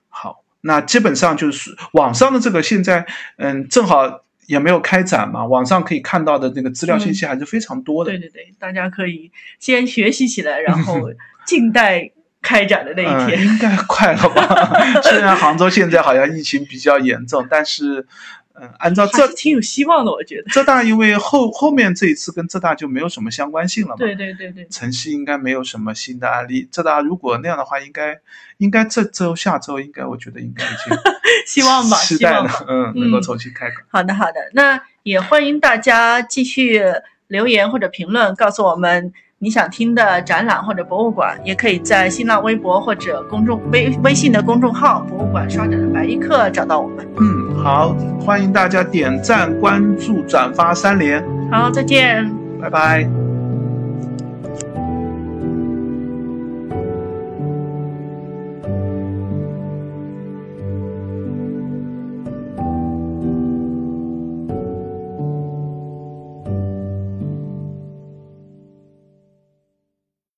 好，那基本上就是网上的这个现在，嗯，正好也没有开展嘛，网上可以看到的那个资料信息还是非常多的。对对对，大家可以先学习起来，然后 静待开展的那一嗯，天。应该快了吧？虽然杭州现在好像疫情比较严重，但是，嗯，按照浙还是挺有希望的，我觉得。浙大，因为后后面这一次跟浙大就没有什么相关性了嘛。对对对对，城西应该没有什么新的案例。浙大如果那样的话，应该应该这周下周应该我觉得应该已经 希望吧，期待了希望吧。，嗯，能够重新开馆。好的好的，那也欢迎大家继续留言或者评论，告诉我们你想听的展览或者博物馆，也可以在新浪微博或者公众微微信的公众号“博物馆刷展的白衣客”找到我们。嗯，好，欢迎大家点赞、关注、转发三连，好，再见。拜拜。